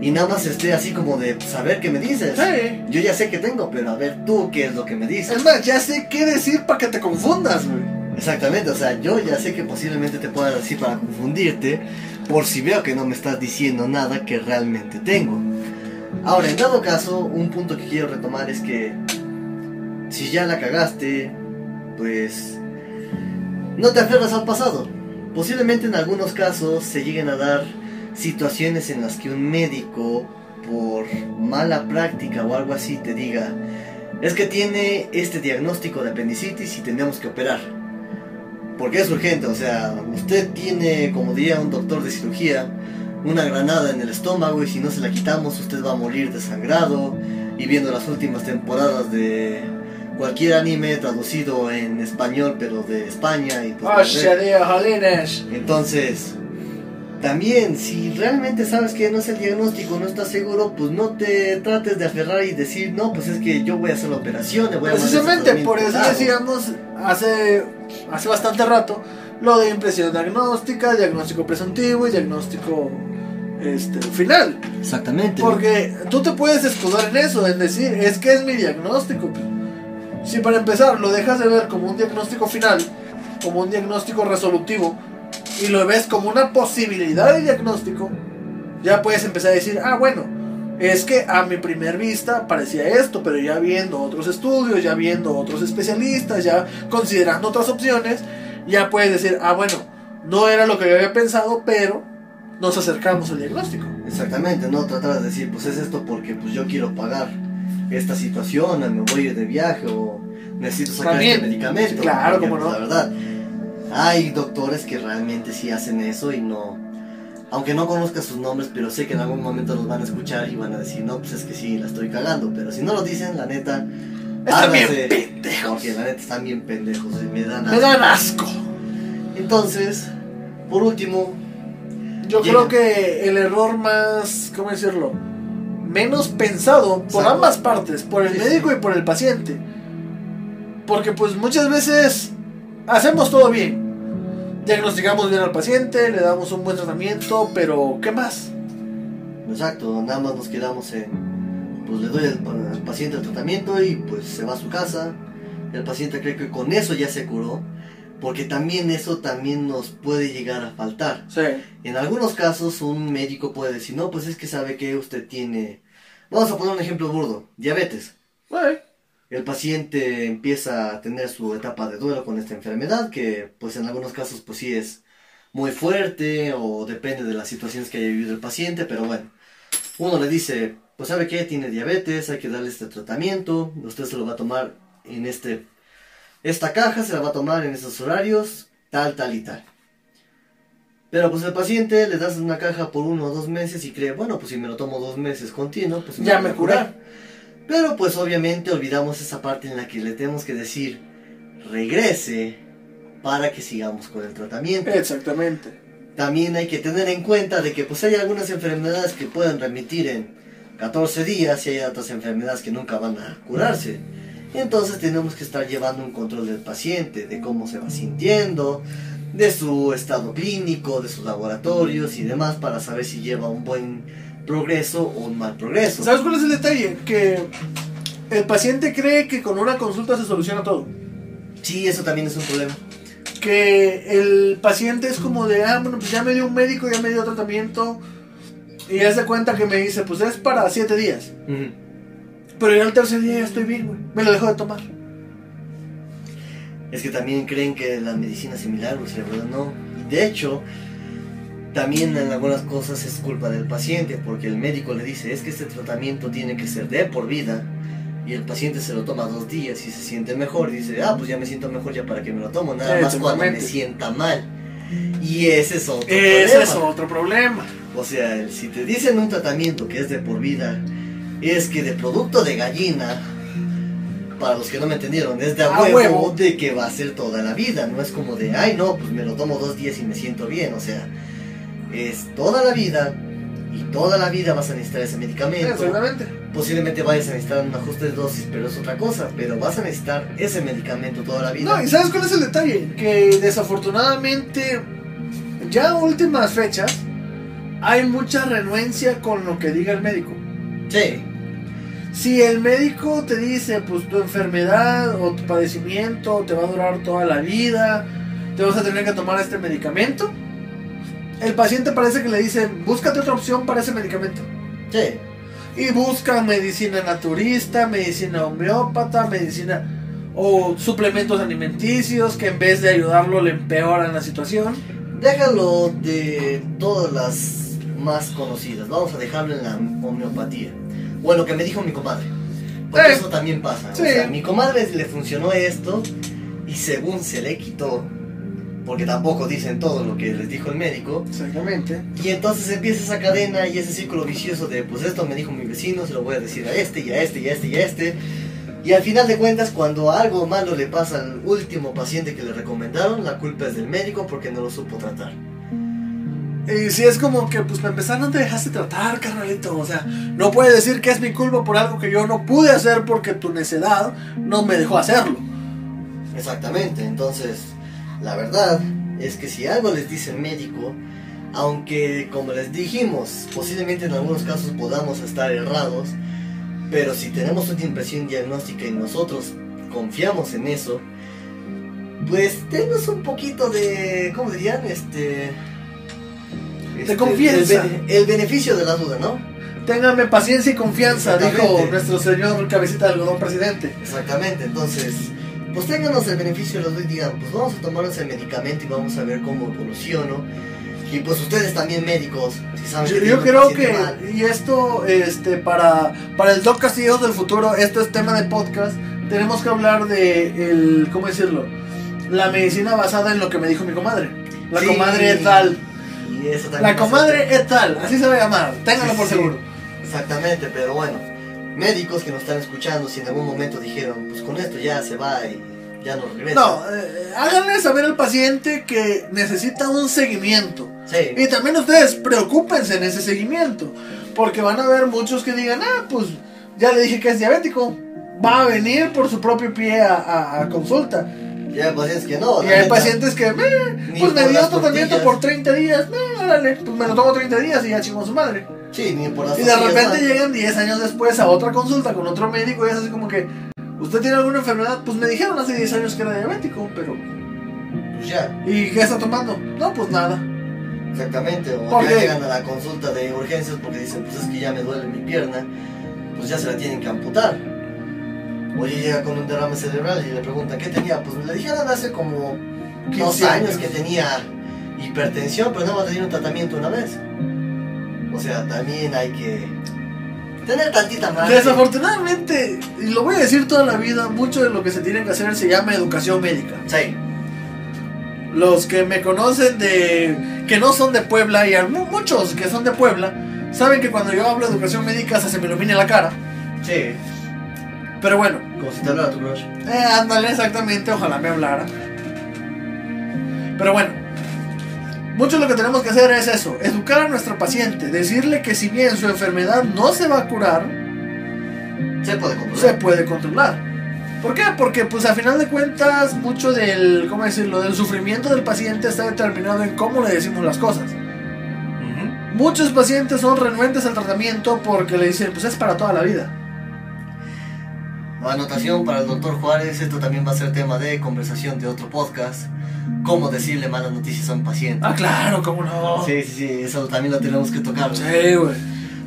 y nada más esté así como de saber qué me dices. Sí. Yo ya sé que tengo, pero a ver tú qué es lo que me dices. Es más, ya sé qué decir para que te confundas, güey. Exactamente, o sea, yo ya sé que posiblemente te pueda decir para confundirte por si veo que no me estás diciendo nada que realmente tengo. Ahora, en dado caso, un punto que quiero retomar es que si ya la cagaste, pues no te aferras al pasado. Posiblemente en algunos casos se lleguen a dar situaciones en las que un médico, por mala práctica o algo así, te diga, es que tiene este diagnóstico de apendicitis y tenemos que operar. Porque es urgente, o sea, usted tiene, como diría un doctor de cirugía, una granada en el estómago y si no se la quitamos usted va a morir desangrado. Y viendo las últimas temporadas de cualquier anime traducido en español pero de España y pues, entonces, también, si realmente sabes que no es el diagnóstico, no estás seguro, pues no te trates de aferrar y decir, no, pues es que yo voy a hacer la operación, voy a Precisamente por eso tratamiento". decíamos hace, hace bastante rato lo de impresión diagnóstica, diagnóstico presuntivo y diagnóstico este, final. Exactamente. Porque tú te puedes escudar en eso, en decir, es que es mi diagnóstico. Si para empezar lo dejas de ver como un diagnóstico final, como un diagnóstico resolutivo, y lo ves como una posibilidad de diagnóstico, ya puedes empezar a decir, ah, bueno, es que a mi primer vista parecía esto, pero ya viendo otros estudios, ya viendo otros especialistas, ya considerando otras opciones, ya puedes decir, ah, bueno, no era lo que yo había pensado, pero nos acercamos al diagnóstico. Exactamente, no tratar de decir, pues es esto porque pues yo quiero pagar esta situación, me voy a ir de viaje o necesito sacar También, este medicamento. claro, porque, cómo no. pues, La verdad, hay doctores que realmente sí hacen eso y no... Aunque no conozca sus nombres, pero sé que en algún momento los van a escuchar y van a decir, no, pues es que sí, la estoy cagando. Pero si no lo dicen, la neta... Están bien pendejos. Porque la neta están bien pendejos y me dan Me asco. dan asco. Entonces, por último, Yo Llega. creo que el error más, ¿cómo decirlo? Menos pensado por Exacto. ambas partes, por el Sí, médico sí. y por el paciente. Porque pues muchas veces hacemos todo bien. Diagnosticamos bien al paciente, le damos un buen tratamiento, pero ¿qué más? Exacto, nada más nos quedamos en, pues le doy al, al paciente el tratamiento y pues se va a su casa. El paciente cree que con eso ya se curó, porque también eso también nos puede llegar a faltar. Sí. En algunos casos un médico puede decir, no, pues es que sabe que usted tiene, vamos a poner un ejemplo burdo, diabetes. Bueno, El paciente empieza a tener su etapa de duelo con esta enfermedad, que pues en algunos casos pues sí es muy fuerte o depende de las situaciones que haya vivido el paciente, pero bueno, uno le dice, pues sabe que tiene diabetes, hay que darle este tratamiento, usted se lo va a tomar en este, esta caja, se la va a tomar en estos horarios, tal, tal y tal. Pero pues el paciente le das una caja por uno o dos meses y cree, bueno, pues si me lo tomo dos meses continuo, pues Ya me a curé. curar. Pero pues obviamente olvidamos esa parte en la que le tenemos que decir regrese para que sigamos con el tratamiento. exactamente. También hay que tener en cuenta de que pues hay algunas enfermedades que pueden remitir en 14 días y hay otras enfermedades que nunca van a curarse. Entonces tenemos que estar llevando un control del paciente, de cómo se va sintiendo, de su estado clínico, de sus laboratorios y demás para saber si lleva un buen progreso o un mal progreso. ¿Sabes cuál es el detalle? Que el paciente cree que con una consulta se soluciona todo. Sí, eso también es un problema. que el paciente es como de, ah, bueno, pues ya me dio un médico, ya me dio tratamiento, y ya se cuenta que me dice, pues es para siete días. Pero ya el tercer día ya estoy bien, güey. Me lo dejo de tomar. Es que también creen que la medicina es similar, o sea, ¿verdad? No. Y de hecho, también en algunas cosas es culpa del paciente, porque el médico le dice, es que este tratamiento tiene que ser de por vida, y el paciente se lo toma dos días y se siente mejor, y dice, ah, pues ya me siento mejor ya para que me lo tomo, nada más cuando me sienta mal. Y ese es otro Ese problema. es otro problema. O sea, si te dicen un tratamiento que es de por vida, es que de producto de gallina, para los que no me entendieron, es de a A huevo, huevo. de que va a ser toda la vida. No es como de, ay, no, pues me lo tomo dos días y me siento bien. O sea, es toda la vida y toda la vida vas a necesitar ese medicamento. Exactamente. Posiblemente vayas a necesitar un ajuste de dosis, pero es otra cosa. Pero vas a necesitar ese medicamento toda la vida. No, y ¿sabes cuál es el detalle? Que desafortunadamente, ya a últimas fechas, hay mucha renuencia con lo que diga el médico. Sí, Si el médico te dice, pues tu enfermedad o tu padecimiento te va a durar toda la vida, te vas a tener que tomar este medicamento, el paciente parece que le dice, búscate otra opción para ese medicamento. sí. Y busca medicina naturista, medicina homeópata, medicina o suplementos alimenticios que en vez de ayudarlo le empeoran la situación. Déjalo de todas las más conocidas. Vamos a dejarlo en la homeopatía. O en lo que me dijo mi comadre. Porque Sí. eso también pasa. Sí. O sea, mi comadre le funcionó esto y según se le quitó, porque tampoco dicen todo lo que les dijo el médico, Exactamente. y entonces empieza esa cadena y ese círculo vicioso de, pues esto me dijo mi vecino, se lo voy a decir a este y a este y a este y a este. Y al final de cuentas, cuando algo malo le pasa al último paciente que le recomendaron, la culpa es del médico porque no lo supo tratar. Y si es como que, pues para empezar, no te dejaste tratar, carnalito. O sea, no puedes decir que es mi culpa por algo que yo no pude hacer porque tu necedad no me dejó hacerlo. Exactamente, entonces la verdad es que si algo les dice el médico, aunque como les dijimos, posiblemente en algunos casos podamos estar errados, pero si tenemos una impresión diagnóstica y nosotros confiamos en eso, pues tenemos un poquito de, ¿cómo dirían? Este... este, confianza. El, el beneficio de la duda, ¿no? Téngame paciencia y confianza, dijo nuestro señor cabecita de algodón presidente. Exactamente, entonces, pues ténganos el beneficio de los dos y digan, pues vamos a tomarnos el medicamento y vamos a ver cómo evoluciona. Y pues ustedes también médicos, si saben Yo, que yo creo que, mal, y esto, este, para, para el Doc Castillos del futuro, esto es tema de podcast, tenemos que hablar de, el, ¿cómo decirlo? La medicina basada en lo que me dijo mi comadre. La Sí. comadre tal. Y eso también La comadre et tal, así se va a llamar, ténganlo Sí, por sí. seguro. Exactamente, pero bueno, médicos que nos están escuchando, si en algún momento dijeron, pues con esto ya se va y ya no regresa. No, eh, háganle saber al paciente que necesita un seguimiento. Sí, Y también ustedes preocúpense en ese seguimiento. Porque van a haber muchos que digan, ah, pues ya le dije que es diabético. Va a venir por su propio pie a, a- a consulta. Y hay pacientes que no. y hay pacientes que, "Eh, Ni pues me dio tratamiento por 30 días. "Eh, órale, pues me lo tomo 30 días y ya chingó su madre. Sí, ni por las Y de repente llegan 10 años después a otra consulta con otro médico y es así como que, ¿usted tiene alguna enfermedad? Pues me dijeron hace 10 años que era diabético, pero... Pues ya. ¿Y qué está tomando? No, pues nada. Exactamente, o ¿Por ya qué? llegan a la consulta de urgencias porque dicen, pues es que ya me duele mi pierna, pues ya se la tienen que amputar. O ya llega con un derrame cerebral y le preguntan, ¿qué tenía? Pues le dijeron hace como 15 dos años que tenía hipertensión, pero no va a tener un tratamiento una vez. O sea, también hay que tener tantita más. Desafortunadamente, y lo voy a decir toda la vida, mucho de lo que se tiene que hacer se llama educación médica. Sí, Los que me conocen de que no son de Puebla y muchos que son de Puebla saben que cuando yo hablo de educación médica se me ilumina la cara. sí, Pero bueno, como si te hablara tu crush. eh, ándale exactamente, ojalá me hablara. Pero bueno, mucho lo que tenemos que hacer es eso, educar a nuestro paciente, decirle que si bien su enfermedad no se va a curar, Se puede controlar. se puede controlar. ¿Por qué? Porque pues a final de cuentas mucho del, ¿cómo decirlo? Del sufrimiento del paciente está determinado en cómo le decimos las cosas. Muchos pacientes son renuentes al tratamiento porque le dicen, pues es para toda la vida. Anotación para el doctor Juárez, esto también va a ser tema de conversación de otro podcast. Cómo decirle malas noticias a un paciente. Ah, claro, cómo no. Sí, sí, sí, eso también lo tenemos que tocar. ¿no? Sí, güey.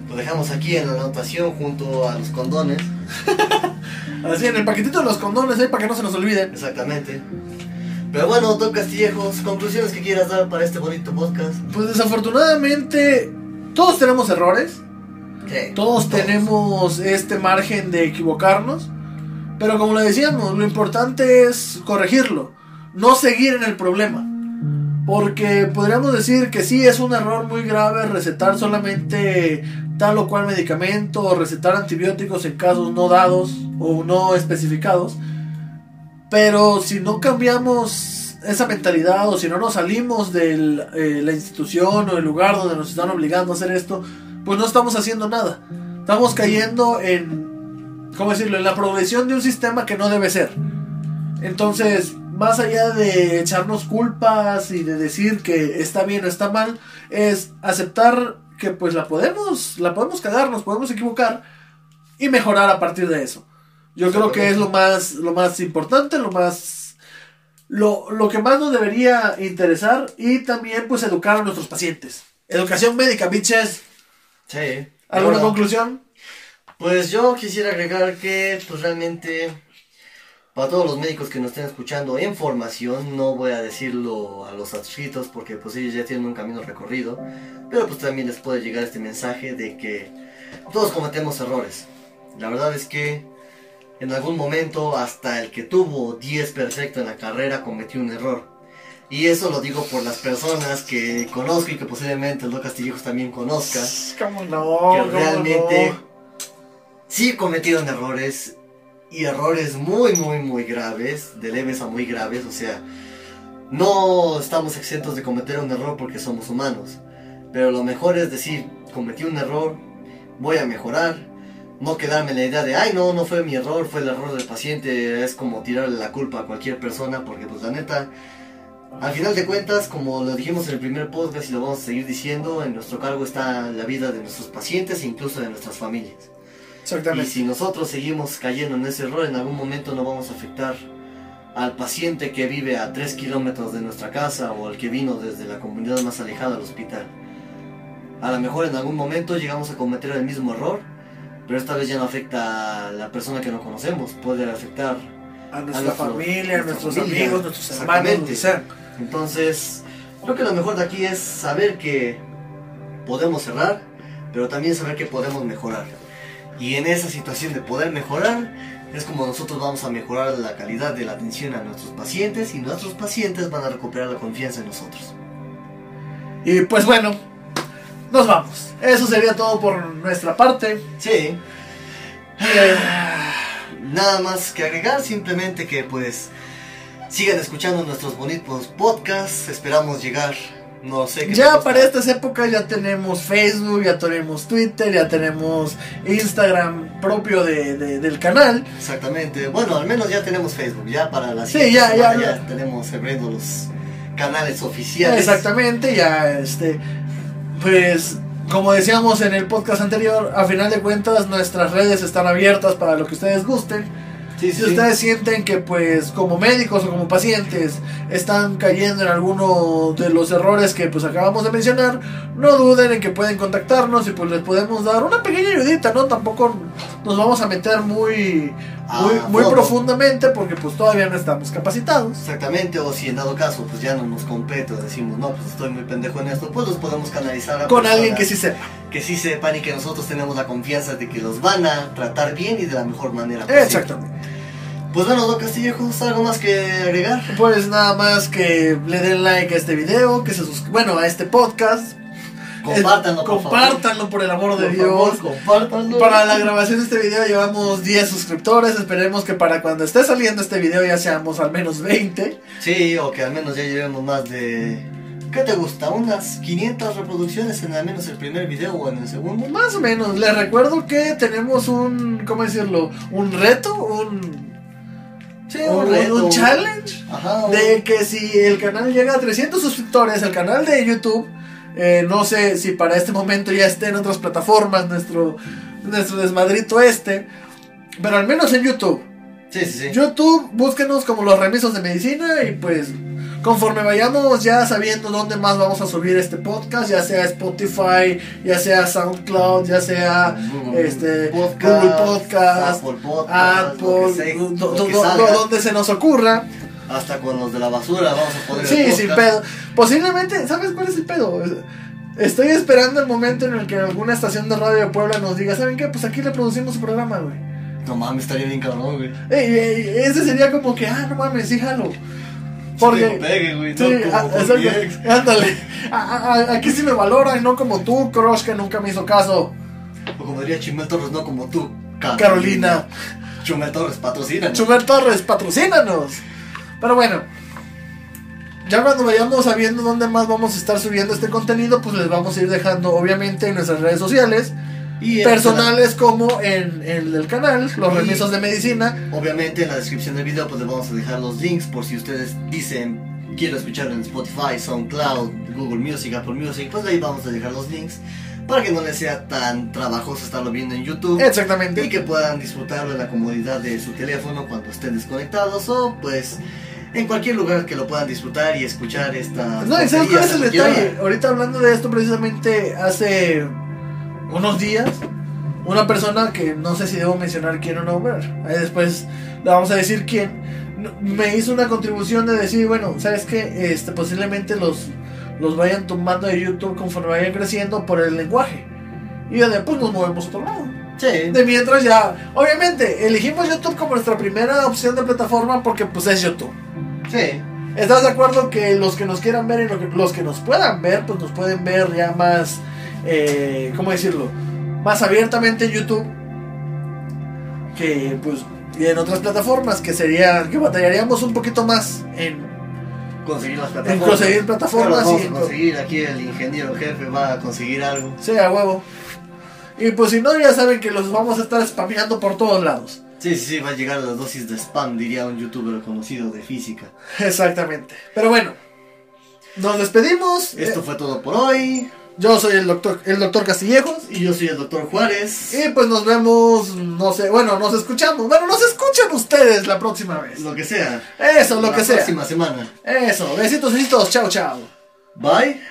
Lo dejamos aquí en la anotación junto a los condones. Así en el paquetito de los condones, ahí para que no se nos olviden. Exactamente. Pero bueno, doctor Castillejos, conclusiones que quieras dar para este bonito podcast. Pues desafortunadamente todos tenemos errores, Sí, todos tenemos este margen de equivocarnos, pero como le decíamos, lo importante es corregirlo, no seguir en el problema. Porque podríamos decir que sí es un error muy grave recetar solamente tal o cual medicamento o recetar antibióticos en casos no dados o no especificados. Pero si no cambiamos esa mentalidad o si no nos salimos de la institución o el lugar donde nos están obligando a hacer esto, pues no estamos haciendo nada. Estamos cayendo en, ¿cómo decirlo?, en la progresión de un sistema que no debe ser. Entonces, más allá de echarnos culpas y de decir que está bien o está mal, es aceptar que pues la podemos, la podemos cagar, nos podemos equivocar y mejorar a partir de eso. Yo creo que es lo más, lo más importante, lo más, lo, lo que más nos debería interesar y también pues educar a nuestros pacientes. Educación médica, bitches. Sí. ¿Alguna conclusión? Pues yo quisiera agregar que, pues realmente, para todos los médicos que nos estén escuchando en formación, no voy a decirlo a los adscritos porque pues ellos ya tienen un camino recorrido, pero pues también les puede llegar este mensaje de que todos cometemos errores. La verdad es que en algún momento hasta el que tuvo 10 perfecto en la carrera cometió un error. Y eso lo digo por las personas que conozco y que posiblemente el Doc Castillejos también conozca ¿Cómo no? que ¿Cómo realmente no? Sí cometieron errores y errores muy muy muy graves, de leves a muy graves, o sea, no estamos exentos de cometer un error porque somos humanos, pero lo mejor es decir, cometí un error, voy a mejorar, no quedarme en la idea de, ay no, no fue mi error, fue el error del paciente, es como tirarle la culpa a cualquier persona, porque pues la neta, al final de cuentas, como lo dijimos en el primer podcast y lo vamos a seguir diciendo, en nuestro cargo está la vida de nuestros pacientes e incluso de nuestras familias. Y si nosotros seguimos cayendo en ese error, en algún momento no vamos a afectar al paciente que vive a 3 kilómetros de nuestra casa o al que vino desde la comunidad más alejada al hospital. A lo mejor en algún momento llegamos a cometer el mismo error, pero esta vez ya no afecta a la persona que no conocemos, puede afectar. A nuestra nuestro- familia, a nuestros familia. amigos, nuestros hermanos. Entonces, creo que lo mejor de aquí es saber que podemos errar, pero también saber que podemos mejorar. Y en esa situación de poder mejorar, es como nosotros vamos a mejorar la calidad de la atención a nuestros pacientes y nuestros pacientes van a recuperar la confianza en nosotros. Y pues bueno, nos vamos. Eso sería todo por nuestra parte. Sí, Eh, nada más que agregar, simplemente que pues sigan escuchando nuestros bonitos podcasts, esperamos llegar, no sé qué ya para estas épocas ya tenemos Facebook, ya tenemos Twitter, ya tenemos Instagram propio de, de- del canal. Exactamente. Bueno, al menos ya tenemos Facebook. Ya para la Sí, ya, ya, ya. tenemos abriendo los canales oficiales. Exactamente, ya este. Pues como decíamos en el podcast anterior, a final de cuentas nuestras redes están abiertas para lo que ustedes gusten. Sí, Si sí. ustedes sienten que pues como médicos o como pacientes están cayendo en alguno de los errores que pues acabamos de mencionar, no duden en que pueden contactarnos y pues les podemos dar una pequeña ayudita, ¿no? Tampoco nos vamos a meter muy muy, A muy profundamente porque pues todavía no estamos capacitados. Exactamente, o si en dado caso pues ya no nos compete o decimos, no, pues estoy muy pendejo en esto, pues los podemos canalizar a Con alguien que sí sepa. que sí sepan y que nosotros tenemos la confianza de que los van a tratar bien y de la mejor manera posible. Exactamente. Pues bueno, Don Castillejos, ¿algo más que agregar? Pues nada más que le den like a este video, que se sus... bueno, a este podcast. Compártanlo, por favor. compártanlo por el amor de Por Dios. favor, compártanlo. Para la grabación de este video llevamos 10 suscriptores. Esperemos que para cuando esté saliendo este video ya seamos al menos 20. Sí, o que al menos ya llevemos más de... ¿Qué te gusta? ¿Unas 500 reproducciones en al menos el primer video o en el segundo? Más o menos. Les recuerdo que tenemos un, ¿cómo decirlo? Un reto, un, Sí, un, un challenge. Ajá, De que si el canal llega a 300 suscriptores, el canal de YouTube, eh, no sé si para este momento ya esté en otras plataformas nuestro, nuestro desmadrito este, pero al menos en YouTube. Sí, sí, sí. YouTube, búsquenos como los remisos de medicina y pues conforme vayamos ya sabiendo dónde más vamos a subir este podcast, ya sea Spotify, ya sea SoundCloud, ya sea Google este, Podcast, Google Podcast, Apple Podcast, Apple, salga. donde se nos ocurra. Hasta con los de la basura vamos a poner el Sí, sin pedo. Posiblemente, ¿sabes cuál es el pedo? Estoy esperando el momento en el que alguna estación de radio de Puebla nos diga, ¿saben qué? Pues aquí le producimos su programa, güey. No mames, estaría bien cabrón, güey. Ey, ey, ese sería como que, ah, no mames, sí, jalo. Porque... Porque... pegue, güey, Sí, no como con exacto. mi ex. Ándale. A- a- a- Aquí sí me valoran, no como tú, Crush, que nunca me hizo caso. O como diría Chimel Torres, no como tú, Carolina. Chumel Torres, patrocina. Chumer Torres, patrocínanos. Pero bueno, ya cuando vayamos sabiendo dónde más vamos a estar subiendo este contenido, pues les vamos a ir dejando, obviamente, en nuestras redes sociales. Y Personales como en, en el canal, los Y- remisos de medicina. Obviamente en la descripción del video pues les vamos a dejar los links por si ustedes dicen quiero escucharlo en Spotify, SoundCloud, Google Music, Apple Music, pues ahí vamos a dejar los links para que no les sea tan trabajoso estarlo viendo en YouTube y Exactamente. que puedan disfrutarlo en la comodidad de su teléfono cuando estén desconectados o pues en cualquier lugar que lo puedan disfrutar y escuchar esta No, ¿y sabes cuál es el detalle? Ahorita hablando de esto precisamente hace unos días, una persona que no sé si debo mencionar quién o no, ver, ahí después le vamos a decir quién, me hizo una contribución de decir, bueno, ¿sabes qué? Este, posiblemente los, los vayan tomando de YouTube conforme vayan creciendo por el lenguaje. Y yo de, pues nos movemos a otro lado. Sí. De mientras ya, obviamente, elegimos YouTube como nuestra primera opción de plataforma porque pues es YouTube. Sí. ¿Estás de acuerdo que los que nos quieran ver y lo que- los que nos puedan ver, pues nos pueden ver ya más, eh, ¿cómo decirlo? Más abiertamente en YouTube que pues y en otras plataformas que sería que batallaríamos un poquito más en Conseguir las en plataformas. conseguir plataformas Pero vamos y a en- conseguir aquí el ingeniero jefe va a conseguir algo. sea huevo. Y pues si no ya saben que los vamos a estar spameando por todos lados. Sí, sí, sí, va a llegar la dosis de spam, diría un youtuber conocido de física. Exactamente. Pero bueno, nos despedimos. Esto Eh, fue todo por hoy. yo soy el doctor el doctor Castillejos. Y yo soy el doctor Juárez. Y pues nos vemos, no sé, bueno, nos escuchamos. Bueno, nos escuchan ustedes la próxima vez. Lo que sea. Eso, lo la que sea. próxima semana. Eso, besitos, besitos, chao, chao. Bye.